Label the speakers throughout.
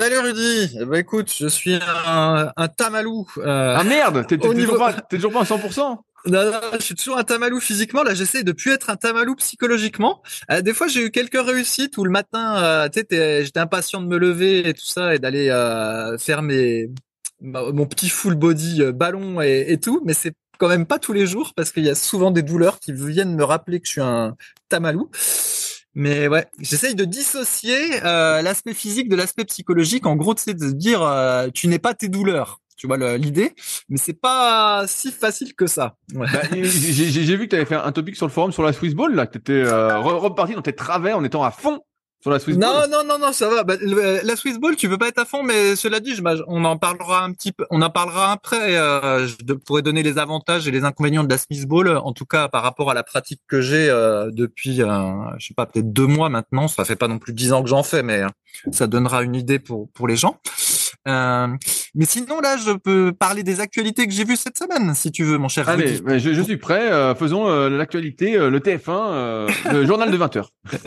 Speaker 1: Salut Rudy. Eh ben, écoute, je suis un, un tamalou.
Speaker 2: Euh, ah merde, t'es toujours, pas, t'es toujours pas à 100%
Speaker 1: non, non, je suis toujours un tamalou physiquement. Là, j'essaie de plus être un tamalou psychologiquement. Euh, des fois, j'ai eu quelques réussites où le matin, euh, tu sais, j'étais impatient de me lever et tout ça et d'aller euh, faire mes mon petit full body ballon et, et tout. Mais c'est quand même pas tous les jours parce qu'il y a souvent des douleurs qui viennent me rappeler que je suis un tamalou. Mais ouais, j'essaye de dissocier euh, l'aspect physique de l'aspect psychologique. En gros, c'est de dire euh, tu n'es pas tes douleurs. Tu vois l'idée, mais c'est pas si facile que ça. Ouais.
Speaker 2: Bah, j'ai vu que tu avais fait un topic sur le forum sur la Swiss Ball là, que tu étais euh, reparti dans tes travers en étant à fond sur la Swiss
Speaker 1: non,
Speaker 2: Ball.
Speaker 1: Non, non, non, ça va. Bah, le, la Swiss Ball, tu veux pas être à fond, mais cela dit, je, on en parlera un petit peu. On en parlera après. Euh, je pourrais donner les avantages et les inconvénients de la Swiss Ball, en tout cas par rapport à la pratique que j'ai euh, depuis, euh, je sais pas, peut-être deux mois maintenant. Ça fait pas non plus dix ans que j'en fais, mais ça donnera une idée pour pour les gens. Euh, mais sinon, là, je peux parler des actualités que j'ai vues cette semaine, si tu veux, mon cher.
Speaker 2: Allez, je, je, suis prêt. Euh, faisons euh, l'actualité, le TF1, le journal de 20 heures.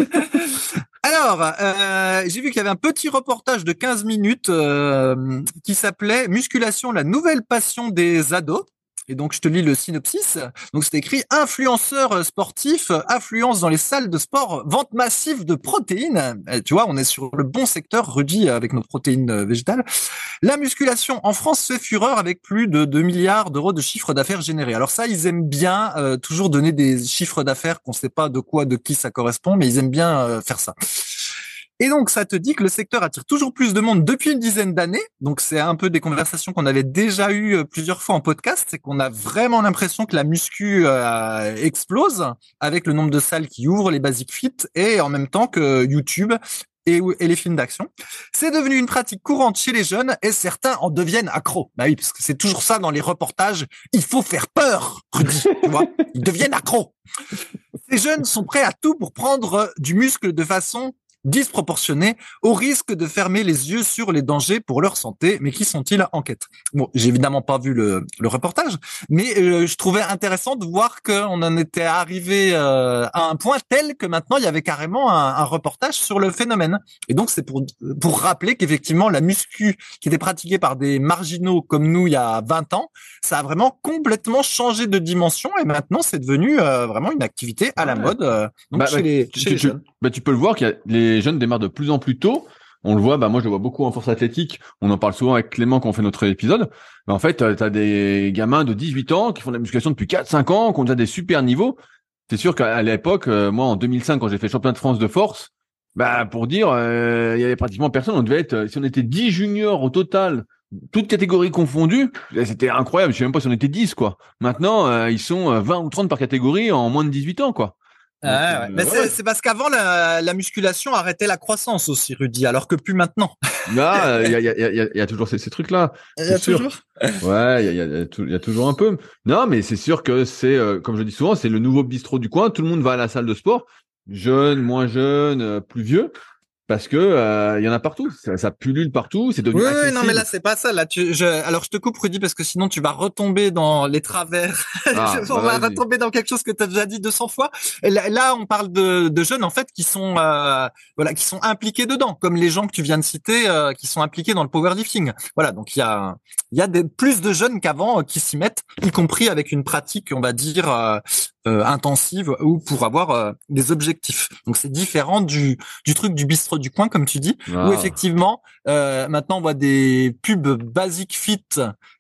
Speaker 1: Alors, euh, j'ai vu qu'il y avait un petit reportage de 15 minutes euh, qui s'appelait Musculation, la nouvelle passion des ados. Et donc, je te lis le synopsis. Donc, c'est écrit influenceur sportif, affluence dans les salles de sport, vente massive de protéines. Et tu vois, on est sur le bon secteur, Rudy, avec nos protéines végétales. La musculation en France fait fureur avec plus de 2 milliards d'euros de chiffre d'affaires générés. Alors ça, ils aiment bien euh, toujours donner des chiffres d'affaires qu'on ne sait pas de quoi, de qui ça correspond, mais ils aiment bien euh, faire ça. Et donc, ça te dit que le secteur attire toujours plus de monde depuis une dizaine d'années. Donc, c'est un peu des conversations qu'on avait déjà eues plusieurs fois en podcast. C'est qu'on a vraiment l'impression que la muscu euh, explose avec le nombre de salles qui ouvrent, les basic fit, et en même temps que YouTube et, et, les films d'action. C'est devenu une pratique courante chez les jeunes et certains en deviennent accros. Bah oui, parce que c'est toujours ça dans les reportages. Il faut faire peur, Rudy, tu vois. Ils deviennent accros. Ces jeunes sont prêts à tout pour prendre du muscle de façon disproportionné au risque de fermer les yeux sur les dangers pour leur santé. Mais qui sont-ils en quête? Bon, j'ai évidemment pas vu le, le reportage, mais euh, je trouvais intéressant de voir qu'on en était arrivé euh, à un point tel que maintenant il y avait carrément un, un reportage sur le phénomène. Et donc c'est pour pour rappeler qu'effectivement la muscu qui était pratiquée par des marginaux comme nous il y a 20 ans, ça a vraiment complètement changé de dimension et maintenant c'est devenu euh, vraiment une activité à la mode euh, donc
Speaker 2: bah,
Speaker 1: chez
Speaker 2: bah,
Speaker 1: les,
Speaker 2: tu,
Speaker 1: chez les
Speaker 2: tu-
Speaker 1: jeunes.
Speaker 2: bah, tu peux le voir qu'il y a les jeunes démarrent de plus en plus tôt. On le voit, bah moi je le vois beaucoup en force athlétique. On en parle souvent avec Clément quand on fait notre épisode. Mais en fait, tu as des gamins de 18 ans qui font de la musculation depuis 4-5 ans, qui ont déjà des super niveaux. C'est sûr qu'à l'époque, euh, moi en 2005, quand j'ai fait championnat de France de force, bah pour dire, euh, il y avait pratiquement personne. On devait être, si on était 10 juniors au total, toutes catégories confondues, eh, c'était incroyable. Je sais même pas si on était 10 quoi. Maintenant, euh, ils sont euh, 20 ou 30 par catégorie en moins de 18 ans quoi.
Speaker 1: Ah ouais.
Speaker 2: euh,
Speaker 1: Mais c'est-
Speaker 2: ouais.
Speaker 1: c'est parce qu'avant la, la musculation arrêtait la croissance aussi, Rudy, alors que plus maintenant.
Speaker 2: Là, il y a, il y, a, il y, a, il y a toujours ces, ces trucs-là.
Speaker 1: Il y a
Speaker 2: sûr.
Speaker 1: toujours.
Speaker 2: Ouais, il y a, il y, a, il y a tou- il y a toujours un peu. Non, mais c'est sûr que c'est, euh, comme je dis souvent, c'est le nouveau bistrot du coin. Tout le monde va à la salle de sport, jeune, moins jeune, euh, plus vieux, parce que euh, il y en a partout, ça, ça pullule partout, c'est devenu.
Speaker 1: Oui,
Speaker 2: accessible.
Speaker 1: non, mais là c'est pas ça. Là, tu, je, alors je te coupe Rudy parce que sinon tu vas retomber dans les travers.
Speaker 2: Ah,
Speaker 1: on
Speaker 2: bah,
Speaker 1: va
Speaker 2: vas-y.
Speaker 1: retomber dans quelque chose que tu as déjà dit 200 fois. Et là, là, on parle de, de jeunes en fait qui sont, euh, voilà, qui sont impliqués dedans, comme les gens que tu viens de citer, euh, qui sont impliqués dans le powerlifting. Voilà, donc il y a, il y a des, plus de jeunes qu'avant euh, qui s'y mettent, y compris avec une pratique, on va dire. Euh, intensive ou pour avoir euh, des objectifs. Donc c'est différent du du truc du bistrot du coin comme tu dis
Speaker 2: Ah.
Speaker 1: où effectivement euh, maintenant on voit des pubs basic fit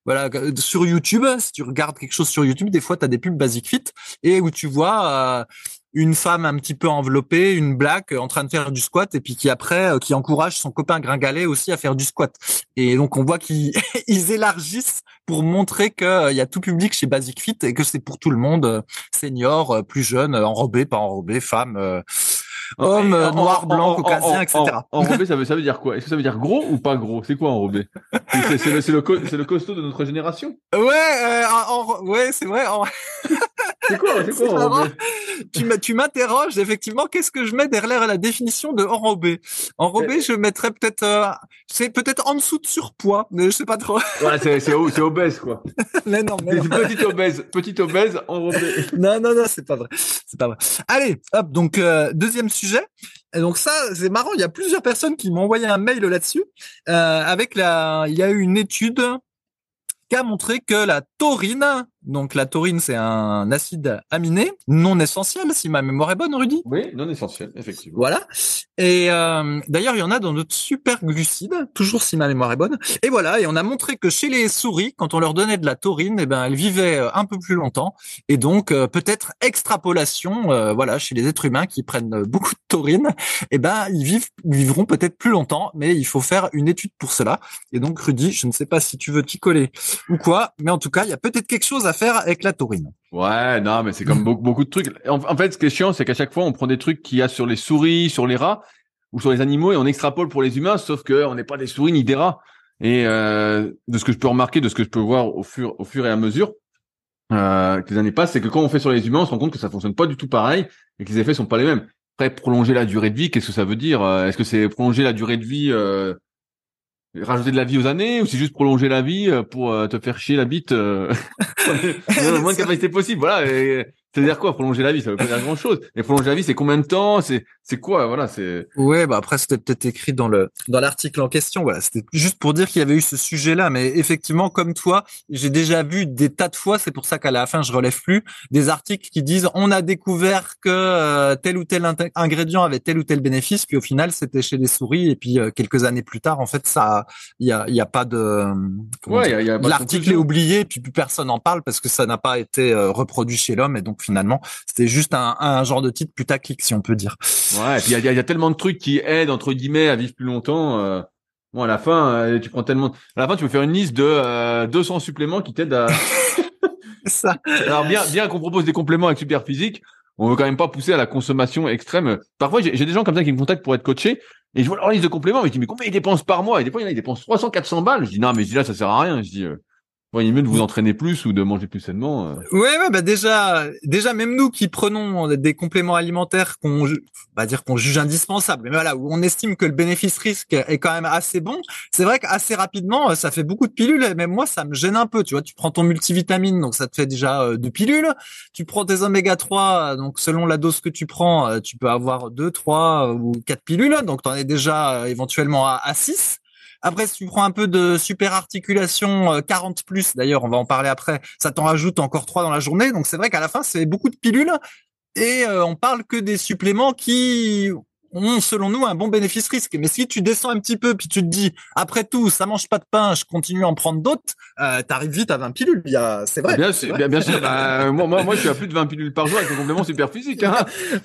Speaker 1: voilà sur YouTube si tu regardes quelque chose sur YouTube des fois tu as des pubs basic fit et où tu vois euh, une femme un petit peu enveloppée une black euh, en train de faire du squat et puis qui après euh, qui encourage son copain gringalet aussi à faire du squat. Et donc on voit qu'ils ils élargissent pour montrer que euh, y a tout public chez Basic Fit et que c'est pour tout le monde euh, senior plus jeune enrobé pas enrobé femme homme euh,
Speaker 2: En-
Speaker 1: noir blanc
Speaker 2: en-
Speaker 1: caucasien
Speaker 2: en-
Speaker 1: etc
Speaker 2: en- Enrobé, ça veut, ça veut dire quoi? Est-ce que ça veut dire gros ou pas gros? C'est quoi enrobé C'est- le, le, le costaud de notre génération
Speaker 1: Ouais, euh, en- ouais, c'est vrai. en-
Speaker 2: C'est quoi quoi enrobé
Speaker 1: tu m'interroges effectivement. Qu'est-ce que je mets derrière la définition de enrobé Enrobé, je mettrais peut-être, euh, c'est peut-être en dessous de surpoids, mais je sais pas trop.
Speaker 2: Ouais, c'est obèse quoi.
Speaker 1: mais non, mais non.
Speaker 2: petite obèse, petite obèse enrobée.
Speaker 1: non, non, non, c'est pas vrai. C'est pas vrai. Allez, hop. Donc euh, deuxième sujet. Et donc ça, c'est marrant. Il y a plusieurs personnes qui m'ont envoyé un mail là-dessus. Euh, avec la, il y a eu une étude qui a montré que la taurine, donc la taurine, c'est un acide aminé non essentiel, si ma mémoire est bonne, Rudy.
Speaker 2: Oui, non essentiel, effectivement.
Speaker 1: Voilà. Et euh, d'ailleurs, il y en a dans notre super glucides, toujours si ma mémoire est bonne. Et voilà. Et on a montré que chez les souris, quand on leur donnait de la taurine, eh ben elles vivaient euh, un peu plus longtemps. Et donc euh, peut-être extrapolation, euh, voilà, chez les êtres humains qui prennent euh, beaucoup de taurine, eh ben ils vivent, vivront peut-être plus longtemps, mais il faut faire une étude pour cela. Et donc Rudy, je ne sais pas si tu veux t'y coller ou quoi, mais en tout cas, il y a peut-être quelque chose à faire avec la taurine.
Speaker 2: Ouais, non, mais c'est comme beaucoup, beaucoup de trucs. En, en fait, ce qui est chiant, c'est qu'à chaque fois, on prend des trucs qu'il y a sur les souris, sur les rats ou sur les animaux et on extrapole pour les humains, sauf que on n'est pas des souris ni des rats. Et euh, de ce que je peux remarquer, de ce que je peux voir au fur, au fur et à mesure euh, que les années passent, c'est que quand on fait sur les humains, on se rend compte que ça fonctionne pas du tout pareil et que les effets sont pas les mêmes. Après, prolonger la durée de vie, qu'est-ce que ça veut dire? Euh, Est-ce que c'est prolonger la durée de vie, euh, rajouter de la vie aux années, ou c'est juste prolonger la vie euh, pour euh, te faire chier la bite euh, le moins de capacité possible Voilà. et- C'est-à-dire quoi prolonger la vie Ça veut pas dire grand-chose. Et prolonger la vie, c'est combien de temps C'est c'est quoi Voilà, c'est
Speaker 1: Ouais, bah après c'était peut-être écrit dans le dans l'article en question. Voilà, c'était juste pour dire qu'il y avait eu ce sujet-là. Mais effectivement, comme toi, j'ai déjà vu des tas de fois. C'est pour ça qu'à la fin, je relève plus des articles qui disent on a découvert que euh, tel ou tel ingrédient avait tel ou tel bénéfice, puis au final c'était chez les souris. Et puis euh, quelques années plus tard, en fait, ça, il y a il y a pas de
Speaker 2: ouais,
Speaker 1: L'article est oublié, et puis plus personne n'en parle parce que ça n'a pas été euh, reproduit chez l'homme, et donc finalement, c'était juste un, un genre de titre putaclic, si on peut dire.
Speaker 2: Ouais, et puis il y a, y tellement de trucs qui aident entre guillemets à vivre plus longtemps. euh, Bon, à la fin, euh, tu prends tellement. À la fin, tu peux faire une liste de euh, 200 suppléments qui t'aident à.
Speaker 1: Ça.
Speaker 2: Alors bien, bien qu'on propose des compléments avec super physique, on veut quand même pas pousser à la consommation extrême. Parfois, j'ai des gens comme ça qui me contactent pour être coachés et je vois leur liste de compléments, mais je dis mais combien ils dépensent par mois? Et des fois, il y en a ils dépensent 300, 400 balles. Je dis non, mais je dis là, ça sert à rien. Je dis euh, il est mieux de vous entraîner plus ou de manger plus sainement. euh.
Speaker 1: Ouais, ouais, bah déjà, déjà même nous qui prenons des compléments alimentaires qu'on, va dire qu'on juge indispensables, mais voilà, où on estime que le bénéfice-risque est quand même assez bon. C'est vrai qu'assez rapidement, euh, ça fait beaucoup de pilules. Et même moi, ça me gêne un peu. Tu vois, tu prends ton multivitamine, donc ça te fait déjà euh, deux pilules. Tu prends tes oméga 3, donc selon la dose que tu prends, euh, tu peux avoir deux, trois euh, ou quatre pilules. Donc tu en es déjà euh, éventuellement à, à 6. Après, si tu prends un peu de super articulation euh, 40 plus, d'ailleurs, on va en parler après, ça t'en rajoute encore trois dans la journée. Donc c'est vrai qu'à la fin, c'est beaucoup de pilules et euh, on parle que des suppléments qui ont, selon nous, un bon bénéfice-risque. Mais si tu descends un petit peu, puis tu te dis, après tout, ça mange pas de pain, je continue à en prendre d'autres, euh, t'arrives vite à 20 pilules. Il y a, c'est vrai.
Speaker 2: bien, sûr, bien, bien sûr. Bah, moi, moi, moi, je suis à plus de 20 pilules par jour avec un complément super physique. Hein.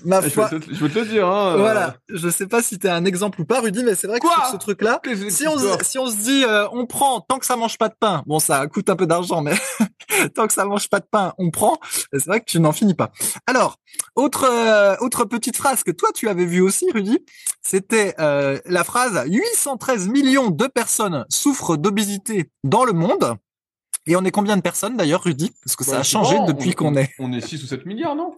Speaker 1: Ma
Speaker 2: Je,
Speaker 1: foi.
Speaker 2: peux te, je peux te le dire. Hein.
Speaker 1: Voilà. Je sais pas si t'es un exemple ou pas, Rudy, mais c'est vrai que
Speaker 2: Quoi?
Speaker 1: sur ce truc-là, si on, si on se dit euh, on prend tant que ça mange pas de pain, bon ça coûte un peu d'argent, mais tant que ça mange pas de pain, on prend. C'est vrai que tu n'en finis pas. Alors, autre euh, autre petite phrase que toi tu avais vue aussi, Rudy, c'était euh, la phrase 813 millions de personnes souffrent d'obésité dans le monde. Et on est combien de personnes d'ailleurs, Rudy? Parce que ça
Speaker 2: Bah,
Speaker 1: a changé depuis
Speaker 2: on-
Speaker 1: qu'on est.
Speaker 2: On est 6 ou 7 milliards, non?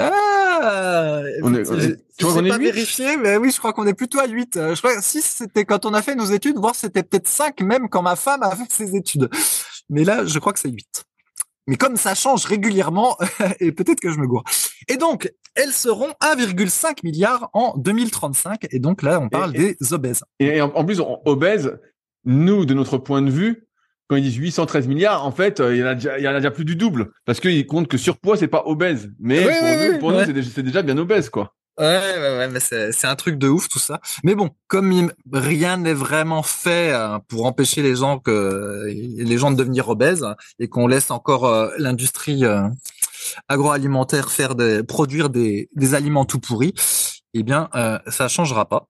Speaker 1: Ah,
Speaker 2: On est- on est- tu vois qu'on est
Speaker 1: pas vérifié, mais oui, je crois qu'on est plutôt à 8. Euh, Je crois que 6, c'était quand on a fait nos études, voire c'était peut-être 5 même quand ma femme a fait ses études. Mais là, je crois que c'est 8. Mais comme ça change régulièrement, et peut-être que je me gourre. Et donc, elles seront 1,5 milliard en 2035. Et donc là, on parle
Speaker 2: Et-
Speaker 1: des obèses.
Speaker 2: Et en, en plus, on- obèse, nous, de notre point de vue, quand ils disent 813 milliards, en fait, euh, il y en a déjà, il y en a déjà plus du double. Parce qu'ils comptent que surpoids, c'est pas obèse. Mais
Speaker 1: Oui,
Speaker 2: pour
Speaker 1: oui,
Speaker 2: nous,
Speaker 1: oui,
Speaker 2: c'est déjà, c'est déjà bien obèse, quoi.
Speaker 1: Ouais, ouais, ouais, mais c'est un truc de ouf tout ça. Mais bon, comme rien n'est vraiment fait euh, pour empêcher les gens que les gens de devenir obèses et qu'on laisse encore euh, l'industrie euh, agroalimentaire faire des produire des, des aliments tout pourris, eh bien euh, ça changera pas.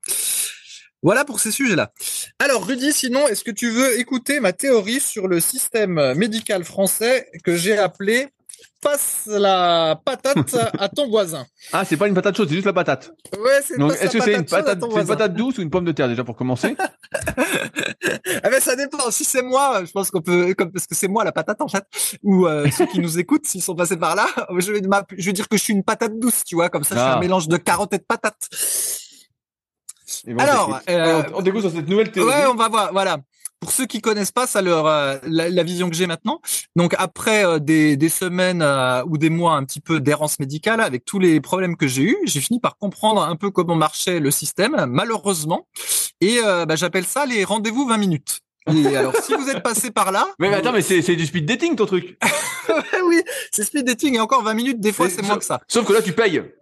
Speaker 1: Voilà pour ces sujets-là. Alors Rudy, sinon, est-ce que tu veux écouter ma théorie sur le système médical français que j'ai appelé passe la patate à ton voisin
Speaker 2: Ah, c'est pas une patate chaude, c'est juste la patate.
Speaker 1: Ouais, c'est
Speaker 2: Donc, est-ce que c'est une patate,
Speaker 1: ton
Speaker 2: c'est une
Speaker 1: voisin.
Speaker 2: patate douce ou une pomme de terre, déjà, pour commencer?
Speaker 1: Ah ben ça dépend. Si c'est moi, je pense qu'on peut, comme parce que c'est moi la patate en fait, ou euh, ceux qui nous écoutent, s'ils sont passés par là, je vais, m'app- je vais dire que je suis une patate douce, tu vois, comme ça, je suis
Speaker 2: Ah.
Speaker 1: un mélange de carottes et de patates.
Speaker 2: Bon,
Speaker 1: Alors,
Speaker 2: on
Speaker 1: euh,
Speaker 2: on, on t'écoute sur cette nouvelle théorie.
Speaker 1: Ouais, on va voir. Voilà. Pour ceux qui connaissent pas, ça euh, la, vision que j'ai maintenant. Donc après euh, des, semaines euh, ou des mois un petit peu d'errance médicale avec tous les problèmes que j'ai eus, j'ai fini par comprendre un peu comment marchait le système, malheureusement. Et bah, j'appelle ça les rendez-vous 20 minutes. Et alors si vous êtes passé par là,
Speaker 2: Mais, mais attends, mais c'est, du speed dating, ton truc.
Speaker 1: oui, c'est speed dating et encore 20 minutes, des fois c'est moins que ça.
Speaker 2: Sauf que là, tu payes.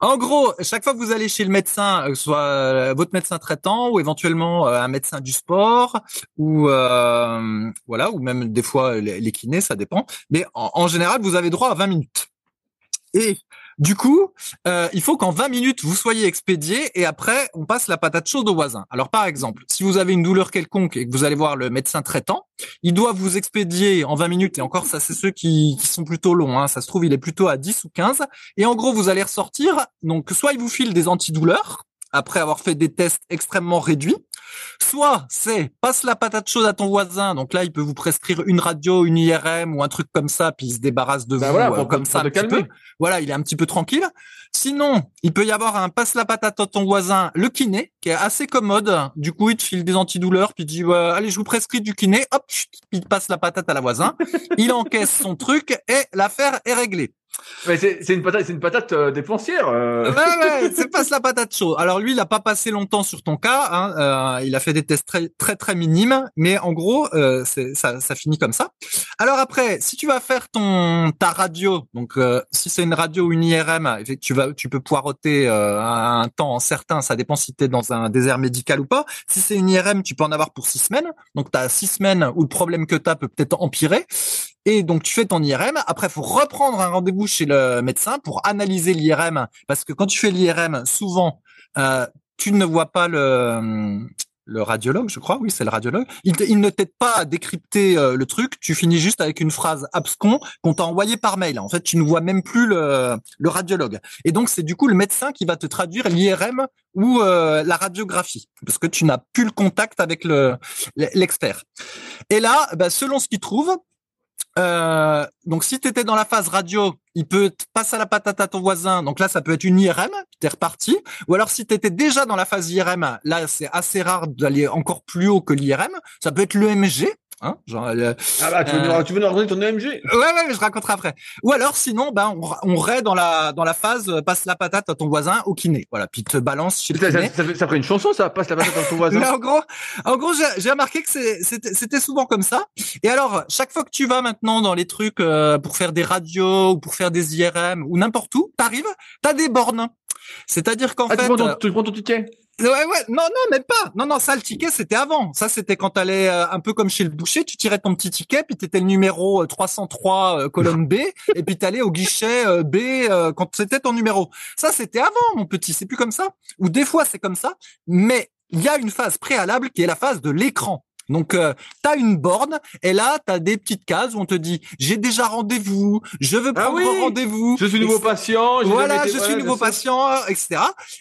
Speaker 1: En gros, chaque fois que vous allez chez le médecin, euh, que ce soit euh, votre médecin traitant ou éventuellement euh, un médecin du sport ou euh, voilà, ou même des fois les, les kinés, ça dépend. Mais en, en général, vous avez droit à 20 minutes. Et du coup, euh, il faut qu'en 20 minutes, vous soyez expédié et après, on passe la patate chaude au voisin. Alors, par exemple, si vous avez une douleur quelconque et que vous allez voir le médecin traitant, il doit vous expédier en 20 minutes. Et encore, ça, c'est ceux qui, sont plutôt longs. Hein. Ça se trouve, il est plutôt à 10 ou 15. Et en gros, vous allez ressortir. Donc, soit il vous file des antidouleurs après avoir fait des tests extrêmement réduits, soit c'est passe la patate chaude à ton voisin. Donc là, il peut vous prescrire une radio, une IRM ou un truc comme ça, puis il se débarrasse de
Speaker 2: Bah
Speaker 1: vous
Speaker 2: voilà,
Speaker 1: euh,
Speaker 2: pour-
Speaker 1: comme
Speaker 2: pour
Speaker 1: ça un petit peu. Voilà, il est un petit peu tranquille. Sinon, il peut y avoir un passe la patate à ton voisin, le kiné, qui est assez commode. Du coup, il te file des antidouleurs, puis il dit allez, je vous prescris du kiné. Hop, il passe la patate à la voisin. il encaisse son truc et l'affaire est réglée.
Speaker 2: Mais c'est, une patate, c'est une patate euh, dépensière. euh.
Speaker 1: Ouais, ouais, c'est passe la patate chaude. Alors lui, il a pas passé longtemps sur ton cas. Hein, euh, il a fait des tests très très très minimes, mais en gros, euh, ça, ça finit comme ça. Alors après, si tu vas faire ton ta radio, donc si c'est une radio ou une IRM, tu vas tu peux poireauter euh, un temps certain. Ça dépend si tu es dans un désert médical ou pas. Si c'est une IRM, tu peux en avoir pour six semaines. Donc tu as six semaines où le problème que tu as peut peut-être empirer. Et donc tu fais ton IRM. Après, faut reprendre un rendez-vous chez le médecin pour analyser l'IRM, parce que quand tu fais l'IRM, souvent euh, tu ne vois pas le le radiologue, je crois, oui, c'est le radiologue. Il, ne t'aide pas à décrypter euh, le truc. Tu finis juste avec une phrase abscon qu'on t'a envoyée par mail. En fait, tu ne vois même plus le, radiologue. Et donc, c'est du coup le médecin qui va te traduire l'IRM ou euh, la radiographie, parce que tu n'as plus le contact avec le l'expert. Et là, bah, selon ce qu'il trouve, euh, donc si tu étais dans la phase radio, il peut passer la patate à ton voisin. Donc là, ça peut être une IRM, t'es reparti. Ou alors si tu étais déjà dans la phase IRM, là c'est assez rare d'aller encore plus haut que l'IRM. Ça peut être l'EMG. Hein, genre, euh,
Speaker 2: Ah bah, tu veux,
Speaker 1: Euh,
Speaker 2: nous, tu veux nous raconter ton EMG
Speaker 1: Ouais, ouais, mais je raconterai après. Ou alors, sinon, ben, on, on raie dans la dans la phase euh, passe la patate à ton voisin au kiné. Voilà, puis te balance chez le kiné.
Speaker 2: ça, ça, fait- ça ferait une chanson, ça passe la patate dans ton voisin.
Speaker 1: Mais en gros, en gros, j'ai j'ai remarqué que c'était souvent comme ça. Et alors, chaque fois que tu vas maintenant dans les trucs euh, pour faire des radios ou pour faire des IRM ou n'importe où, t'arrives, t'as des bornes. C'est-à-dire qu'en
Speaker 2: Ah,
Speaker 1: fait,
Speaker 2: tu, prends ton, tu prends ton ticket?
Speaker 1: Ouais, ouais, non, non, même pas. Non, non, ça, le ticket, c'était avant. Ça, c'était quand t'allais euh, un peu comme chez le boucher, tu tirais ton petit ticket, puis t'étais le numéro euh, 303 euh, colonne B, et puis t'allais au guichet euh, B euh, quand c'était ton numéro. Ça, c'était avant, mon petit. C'est plus comme ça. Ou des fois, c'est comme ça. Mais il y a une phase préalable qui est la phase de l'écran. Donc, euh, tu as une borne et là, tu as des petites cases où on te dit « J'ai déjà rendez-vous, je veux
Speaker 2: Ah
Speaker 1: prendre
Speaker 2: oui,
Speaker 1: rendez-vous. »
Speaker 2: Je suis nouveau patient.
Speaker 1: Voilà, je suis nouveau patient, etc.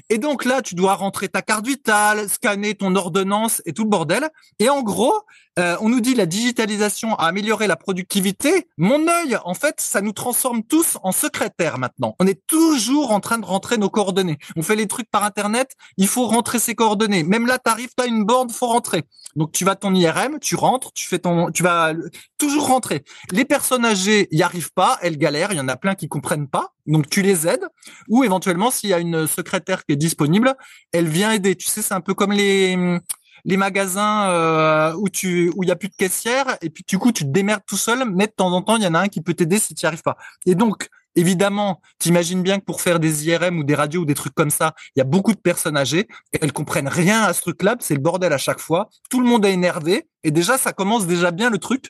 Speaker 1: Et donc là, tu dois rentrer ta carte vitale, scanner ton ordonnance et tout le bordel. Et en gros, Euh, on nous dit la digitalisation a amélioré la productivité. Mon œil, en fait, ça nous transforme tous en secrétaires maintenant. On est toujours en train de rentrer nos coordonnées. On fait les trucs par internet, il faut rentrer ses coordonnées. Même là, t'arrives, t'as une borne, faut rentrer. Donc tu vas ton IRM, tu rentres, tu fais ton, tu vas toujours rentrer. Les personnes âgées y arrivent pas, elles galèrent. Il y en a plein qui comprennent pas. Donc tu les aides. Ou éventuellement, s'il y a une secrétaire qui est disponible, elle vient aider. Tu sais, c'est un peu comme les les magasins euh, où tu où il y a plus de caissière et puis du coup tu te démerdes tout seul, mais de temps en temps il y en a un qui peut t'aider si tu n'y arrives pas. Et donc évidemment, t'imagines bien que pour faire des IRM ou des radios ou des trucs comme ça, il y a beaucoup de personnes âgées et elles comprennent rien à ce truc-là, c'est le bordel à chaque fois. Tout le monde est énervé et déjà ça commence déjà bien le truc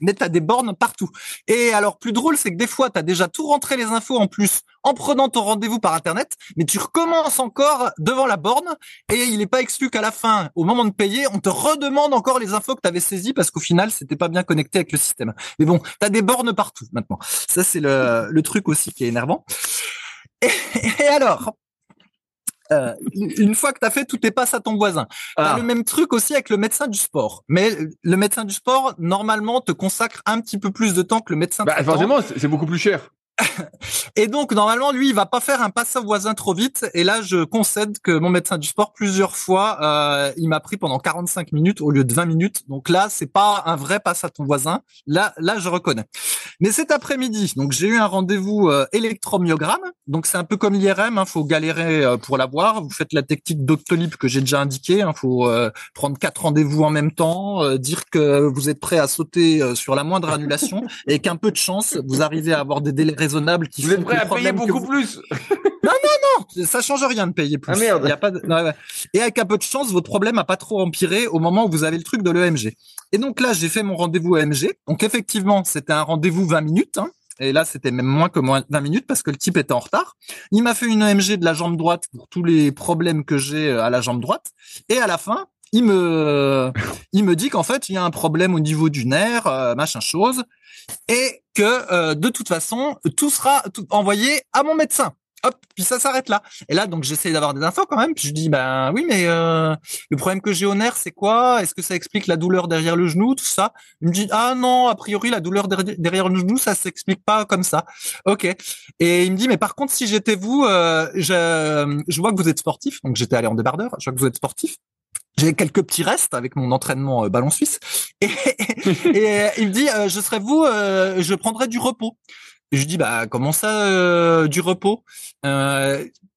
Speaker 1: mais tu as des bornes partout. Et alors, plus drôle, c'est que des fois, tu as déjà tout rentré les infos en plus en prenant ton rendez-vous par Internet, mais tu recommences encore devant la borne et il n'est pas exclu qu'à la fin, au moment de payer, on te redemande encore les infos que tu avais saisies parce qu'au final, c'était pas bien connecté avec le système. Mais bon, tu as des bornes partout maintenant. Ça, c'est le truc aussi qui est énervant. et alors, euh, une fois que tu as fait, tout tes passes à ton voisin. Ah. le même truc aussi avec le médecin du sport. Mais le médecin du sport, normalement, te consacre un petit peu plus de temps que le médecin
Speaker 2: bah, Forcément, c'est beaucoup plus cher.
Speaker 1: Et donc normalement lui il va pas faire un passe au voisin trop vite. Et là je concède que mon médecin du sport plusieurs fois euh, il m'a pris pendant 45 minutes au lieu de 20 minutes. Donc là c'est pas un vrai passe à ton voisin. Là là je reconnais. Mais cet après-midi donc j'ai eu un rendez-vous euh, électromyogramme. Donc c'est un peu comme l'IRM hein, faut galérer euh, pour l'avoir. Vous faites la technique Doctolib que j'ai déjà indiqué hein, faut prendre quatre rendez-vous en même temps dire que vous êtes prêt à sauter sur la moindre annulation et qu'un peu de chance vous arrivez à avoir des délais
Speaker 2: qui vous êtes prêt à payer beaucoup plus
Speaker 1: non non non ça change rien de payer plus
Speaker 2: ah merde
Speaker 1: y a pas et avec un peu de chance votre problème a pas trop empiré au moment où vous avez le truc de l'EMG et donc là j'ai fait mon rendez-vous EMG donc effectivement c'était un rendez-vous 20 minutes hein. Et là, c'était même moins que moins 20 minutes parce que le type était en retard. Il m'a fait une EMG de la jambe droite pour tous les problèmes que j'ai euh, à la jambe droite. Et à la fin, il me, dit qu'en fait, il y a un problème au niveau du nerf, euh, machin chose et que euh, de toute façon, tout sera envoyé à mon médecin. Hop, puis ça s'arrête là. Et là, donc j'essaie d'avoir des infos quand même. Puis je dis, ben oui, mais euh, le problème que j'ai au nerf, c'est quoi? Est-ce que ça explique la douleur derrière le genou, tout ça? Il me dit, ah non, a priori la douleur derrière le genou, ça s'explique pas comme ça. Ok. Et il me dit, mais par contre, si j'étais vous, je, je vois que vous êtes sportif. Donc j'étais allé en débardeur. Je vois que vous êtes sportif. J'ai quelques petits restes avec mon entraînement euh, ballon suisse. Et, et, euh, il me dit, euh, je serais vous, je prendrais du repos. je dis, bah comment ça, du repos?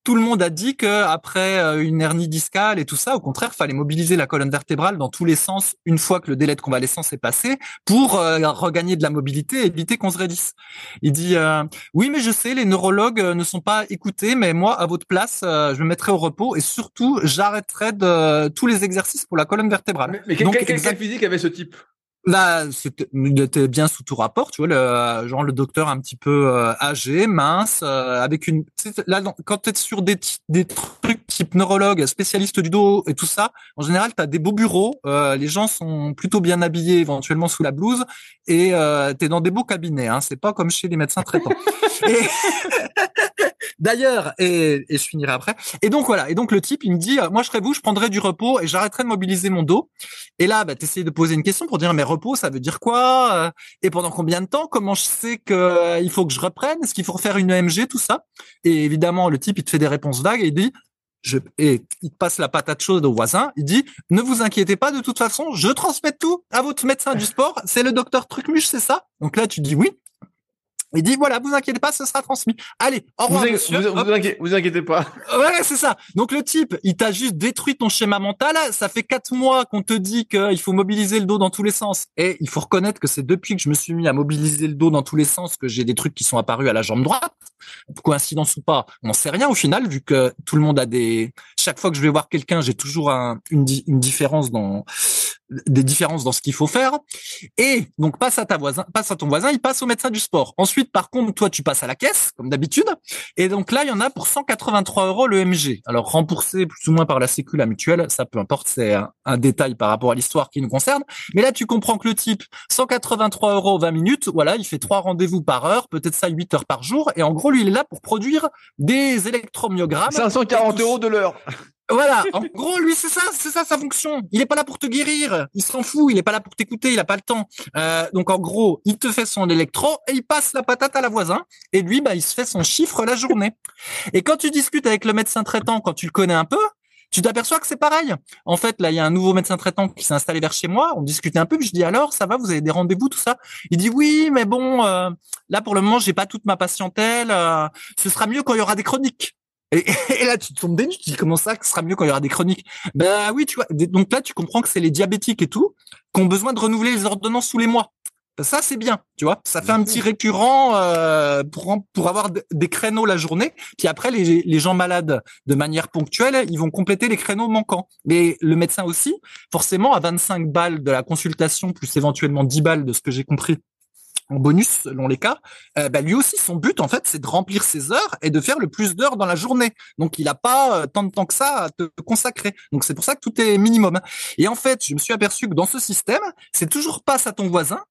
Speaker 1: Tout le monde a dit que après euh, une hernie discale et tout ça, au contraire, fallait mobiliser la colonne vertébrale dans tous les sens une fois que le délai de convalescence est passé pour euh, regagner de la mobilité et éviter qu'on se raidisse. Il dit euh, oui, mais je sais, les neurologues ne sont pas écoutés, mais moi, à votre place, je me mettrais au repos et surtout, j'arrêterais de tous les exercices pour la colonne vertébrale.
Speaker 2: Mais, mais quel, physique avait ce type?
Speaker 1: Là, il était bien sous tout rapport, tu vois, le, genre le docteur un petit peu euh, âgé, mince, euh, avec une. Là, quand tu es sur des, des trucs type neurologue, spécialiste du dos et tout ça, en général, tu as des beaux bureaux, euh, les gens sont plutôt bien habillés, éventuellement sous la blouse, et euh, tu es dans des beaux cabinets. Hein, c'est pas comme chez les médecins traitants. et... D'ailleurs, et, et, je finirai après. Et donc voilà. Et donc le type, il me dit, moi je serais vous, je prendrais du repos et j'arrêterais de mobiliser mon dos. Et là, bah, t'essayes de poser une question pour dire, mais repos, ça veut dire quoi euh, Et pendant combien de temps Comment je sais que euh, il faut que je reprenne Est-ce qu'il faut refaire une EMG, tout ça? Et évidemment, le type, il te fait des réponses vagues et il dit, je, et il passe la patate chaude au voisin. Il dit, ne vous inquiétez pas, de toute façon, je transmets tout à votre médecin du sport. C'est le docteur Trucmuche, c'est ça? Donc là, tu dis oui. Il dit voilà, vous inquiétez pas, ce sera transmis. Allez, au revoir.
Speaker 2: Vous, monsieur. Vous, inquiétez, pas.
Speaker 1: Ouais, c'est ça. Donc le type, il t'a juste détruit ton schéma mental. Ça fait quatre mois qu'on te dit qu'il faut mobiliser le dos dans tous les sens. Et il faut reconnaître que c'est depuis que je me suis mis à mobiliser le dos dans tous les sens que j'ai des trucs qui sont apparus à la jambe droite. Coïncidence ou pas, on n'en sait rien au final, vu que tout le monde a des. Chaque fois que je vais voir quelqu'un, j'ai toujours un, une, une différence dans des différences dans ce qu'il faut faire. Et donc passe à ta voisin, passe à ton voisin, il passe au médecin du sport. Ensuite, par contre, toi, tu passes à la caisse, comme d'habitude. Et donc là, il y en a pour 183 euros le MG. Alors remboursé plus ou moins par la Sécu, la mutuelle, ça peu importe, c'est un, détail par rapport à l'histoire qui nous concerne. Mais là, tu comprends que le type, 183 euros 20 minutes, voilà, il fait trois rendez-vous par heure, peut-être ça 8 heures par jour. Et en gros, lui, il est là pour produire des électromyogrammes.
Speaker 2: 540 euros de l'heure.
Speaker 1: Voilà, en gros, lui, c'est ça, c'est ça sa fonction. Il est pas là pour te guérir, il s'en fout, il est pas là pour t'écouter, il a pas le temps. Euh, donc en gros, il te fait son électro et il passe la patate à la voisin. Et lui, bah, il se fait son chiffre la journée. Et quand tu discutes avec le médecin traitant, quand tu le connais un peu, tu t'aperçois que c'est pareil. En fait, là, il y a un nouveau médecin traitant qui s'est installé vers chez moi. On discutait un peu, puis je dis alors, ça va, vous avez des rendez-vous, tout ça? Il dit oui, mais bon, euh, là pour le moment, j'ai pas toute ma patientèle. Euh, ce sera mieux quand il y aura des chroniques. Et, là, tu tombes des tu dis comment ça, que ce sera mieux quand il y aura des chroniques? Ben oui, tu vois. Donc là, tu comprends que c'est les diabétiques et tout qui ont besoin de renouveler les ordonnances tous les mois. Ça, c'est bien, tu vois. Ça fait un petit récurrent euh, pour pour avoir des créneaux la journée. Puis après, les, les gens malades, de manière ponctuelle, ils vont compléter les créneaux manquants. Mais le médecin aussi, forcément, à 25 balles de la consultation, plus éventuellement 10 balles de ce que j'ai compris en bonus selon les cas, euh, bah, lui aussi son but en fait c'est de remplir ses heures et de faire le plus d'heures dans la journée. Donc il n'a pas euh, tant de temps que ça à te consacrer. Donc c'est pour ça que tout est minimum. Et en fait je me suis aperçu que dans ce système c'est toujours passe à ton voisin.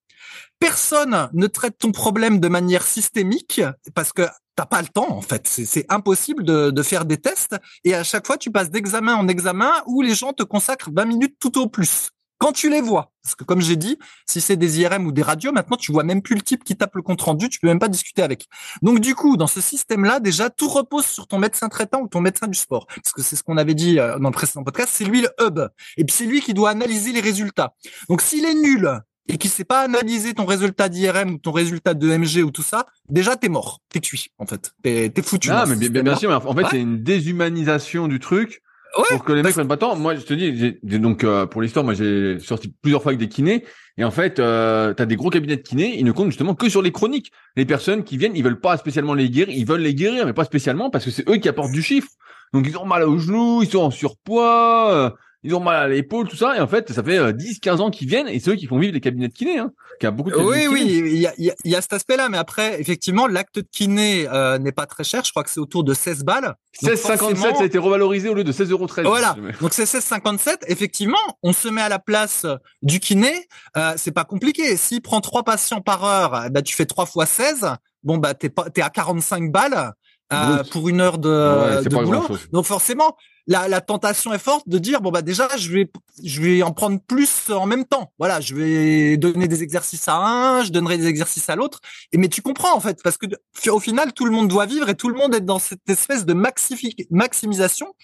Speaker 1: Personne ne traite ton problème de manière systémique parce que t'as pas le temps en fait. C'est impossible de, de, faire des tests et à chaque fois tu passes d'examen en examen où les gens te consacrent 20 minutes tout au plus quand tu les vois. Parce que comme j'ai dit, si c'est des IRM ou des radios, maintenant tu vois même plus le type qui tape le compte rendu, tu peux même pas discuter avec. Donc du coup, dans ce système-là, déjà tout repose sur ton médecin traitant ou ton médecin du sport, parce que c'est ce qu'on avait dit euh, dans le précédent podcast, c'est lui le hub, et puis c'est lui qui doit analyser les résultats. Donc s'il est nul et qu'il sait pas analyser ton résultat d'IRM ou ton résultat de MG ou tout ça, déjà t'es mort, t'es cuit en fait, t'es es foutu.
Speaker 2: Ah mais bien, bien sûr, en fait c'est une déshumanisation du truc pour que les mecs prennent pas temps. Moi, je te dis, j'ai, donc euh, pour l'histoire, moi j'ai sorti plusieurs fois avec des kinés. Et en fait, euh, tu as des gros cabinets de kinés, ils ne comptent justement que sur les chroniques. Les personnes qui viennent, ils veulent pas spécialement les guérir, ils veulent les guérir, mais pas spécialement parce que c'est eux qui apportent du chiffre. Donc ils ont mal aux genoux, ils sont en surpoids, euh, ils ont mal à l'épaule, tout ça. Et en fait, ça fait 10, 15 ans qu'ils viennent et c'est eux qui font vivre les cabinets de kiné, hein, qui a beaucoup de
Speaker 1: Oui, oui, il y a, y a, cet aspect-là. Mais après, effectivement, l'acte de kiné euh, n'est pas très cher. Je crois que c'est autour de 16 balles.
Speaker 2: 16,57, ça a été revalorisé au lieu de 16,13 euros.
Speaker 1: Voilà. Donc c'est 16,57. Effectivement, on se met à la place du kiné. Euh, c'est pas compliqué. S'il prend trois patients par heure, bah, tu fais 3 fois 16. Bon, bah, t'es pas, t'es à 45 balles. Euh, pour une heure de, de boulot. Donc forcément, la, la, tentation est forte de dire bon bah déjà je vais je vais en prendre plus en même temps. Voilà, je vais donner des exercices à un, je donnerai des exercices à l'autre. Et mais tu comprends en fait parce que au final tout le monde doit vivre et tout le monde est dans cette espèce de maximisation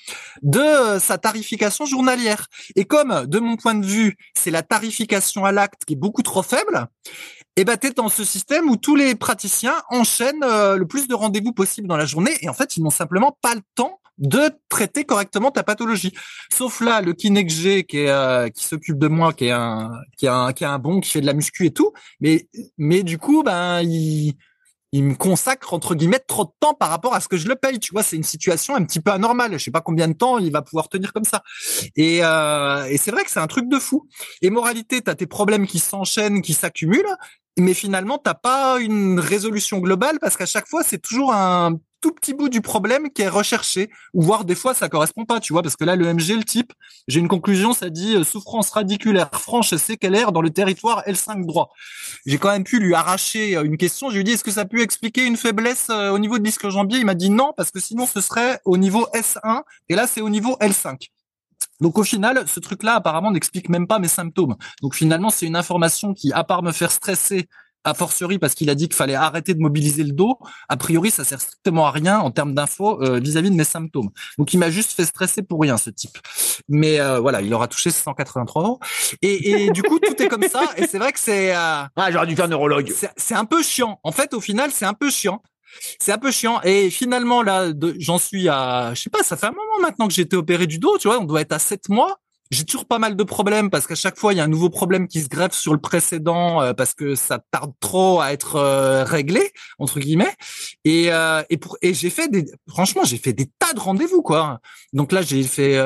Speaker 1: de euh, sa tarification journalière. Et comme de mon point de vue c'est la tarification à l'acte qui est beaucoup trop faible, et eh ben, tu es dans ce système où tous les praticiens enchaînent euh, le plus de rendez-vous possible dans la journée et en fait, ils n'ont simplement pas le temps de traiter correctement ta pathologie. Sauf là, le kiné que j'ai, qui, est, euh, qui s'occupe de moi, qui est un, qui a un, qui a un bon, qui fait de la muscu et tout, mais, mais du coup, ben, il, il me consacre entre guillemets trop de temps par rapport à ce que je le paye. Tu vois, c'est une situation un petit peu anormale. Je sais pas combien de temps il va pouvoir tenir comme ça. Et, euh, et c'est vrai que c'est un truc de fou. Et moralité, tu as tes problèmes qui s'enchaînent, qui s'accumulent, mais finalement t'as pas une résolution globale parce qu'à chaque fois c'est toujours un tout petit bout du problème qui est recherché, ou voire des fois ça correspond pas, tu vois, parce que là le MG, le type, j'ai une conclusion, ça dit euh, souffrance radiculaire franche séquelaire dans le territoire L5 droit. J'ai quand même pu lui arracher euh, une question, je lui ai dit est-ce que ça peut expliquer une faiblesse euh, au niveau de disque jambier Il m'a dit non, parce que sinon ce serait au niveau S1, et là c'est au niveau L5. Donc au final, ce truc-là apparemment n'explique même pas mes symptômes. Donc finalement, c'est une information qui, à part me faire stresser a fortiori parce qu'il a dit qu'il fallait arrêter de mobiliser le dos. A priori, ça sert strictement à rien en termes d'infos euh, vis-à-vis de mes symptômes. Donc, il m'a juste fait stresser pour rien, ce type. Mais euh, voilà, il aura touché 183 euros. Et, et du coup, tout est comme ça. Et c'est vrai que c'est... Euh,
Speaker 2: ah, j'aurais dû faire neurologue.
Speaker 1: C'est un peu chiant. En fait, au final, c'est un peu chiant. C'est un peu chiant. Et finalement, là, j'en suis à... Je sais pas, ça fait un moment maintenant que j'ai été opéré du dos, tu vois, on doit être à 7 mois j'ai toujours pas mal de problèmes parce qu'à chaque fois il y a un nouveau problème qui se greffe sur le précédent euh, parce que ça tarde trop à être euh, réglé entre guillemets. Et euh, et pour et j'ai fait des franchement j'ai fait des tas de rendez-vous quoi. Donc là j'ai fait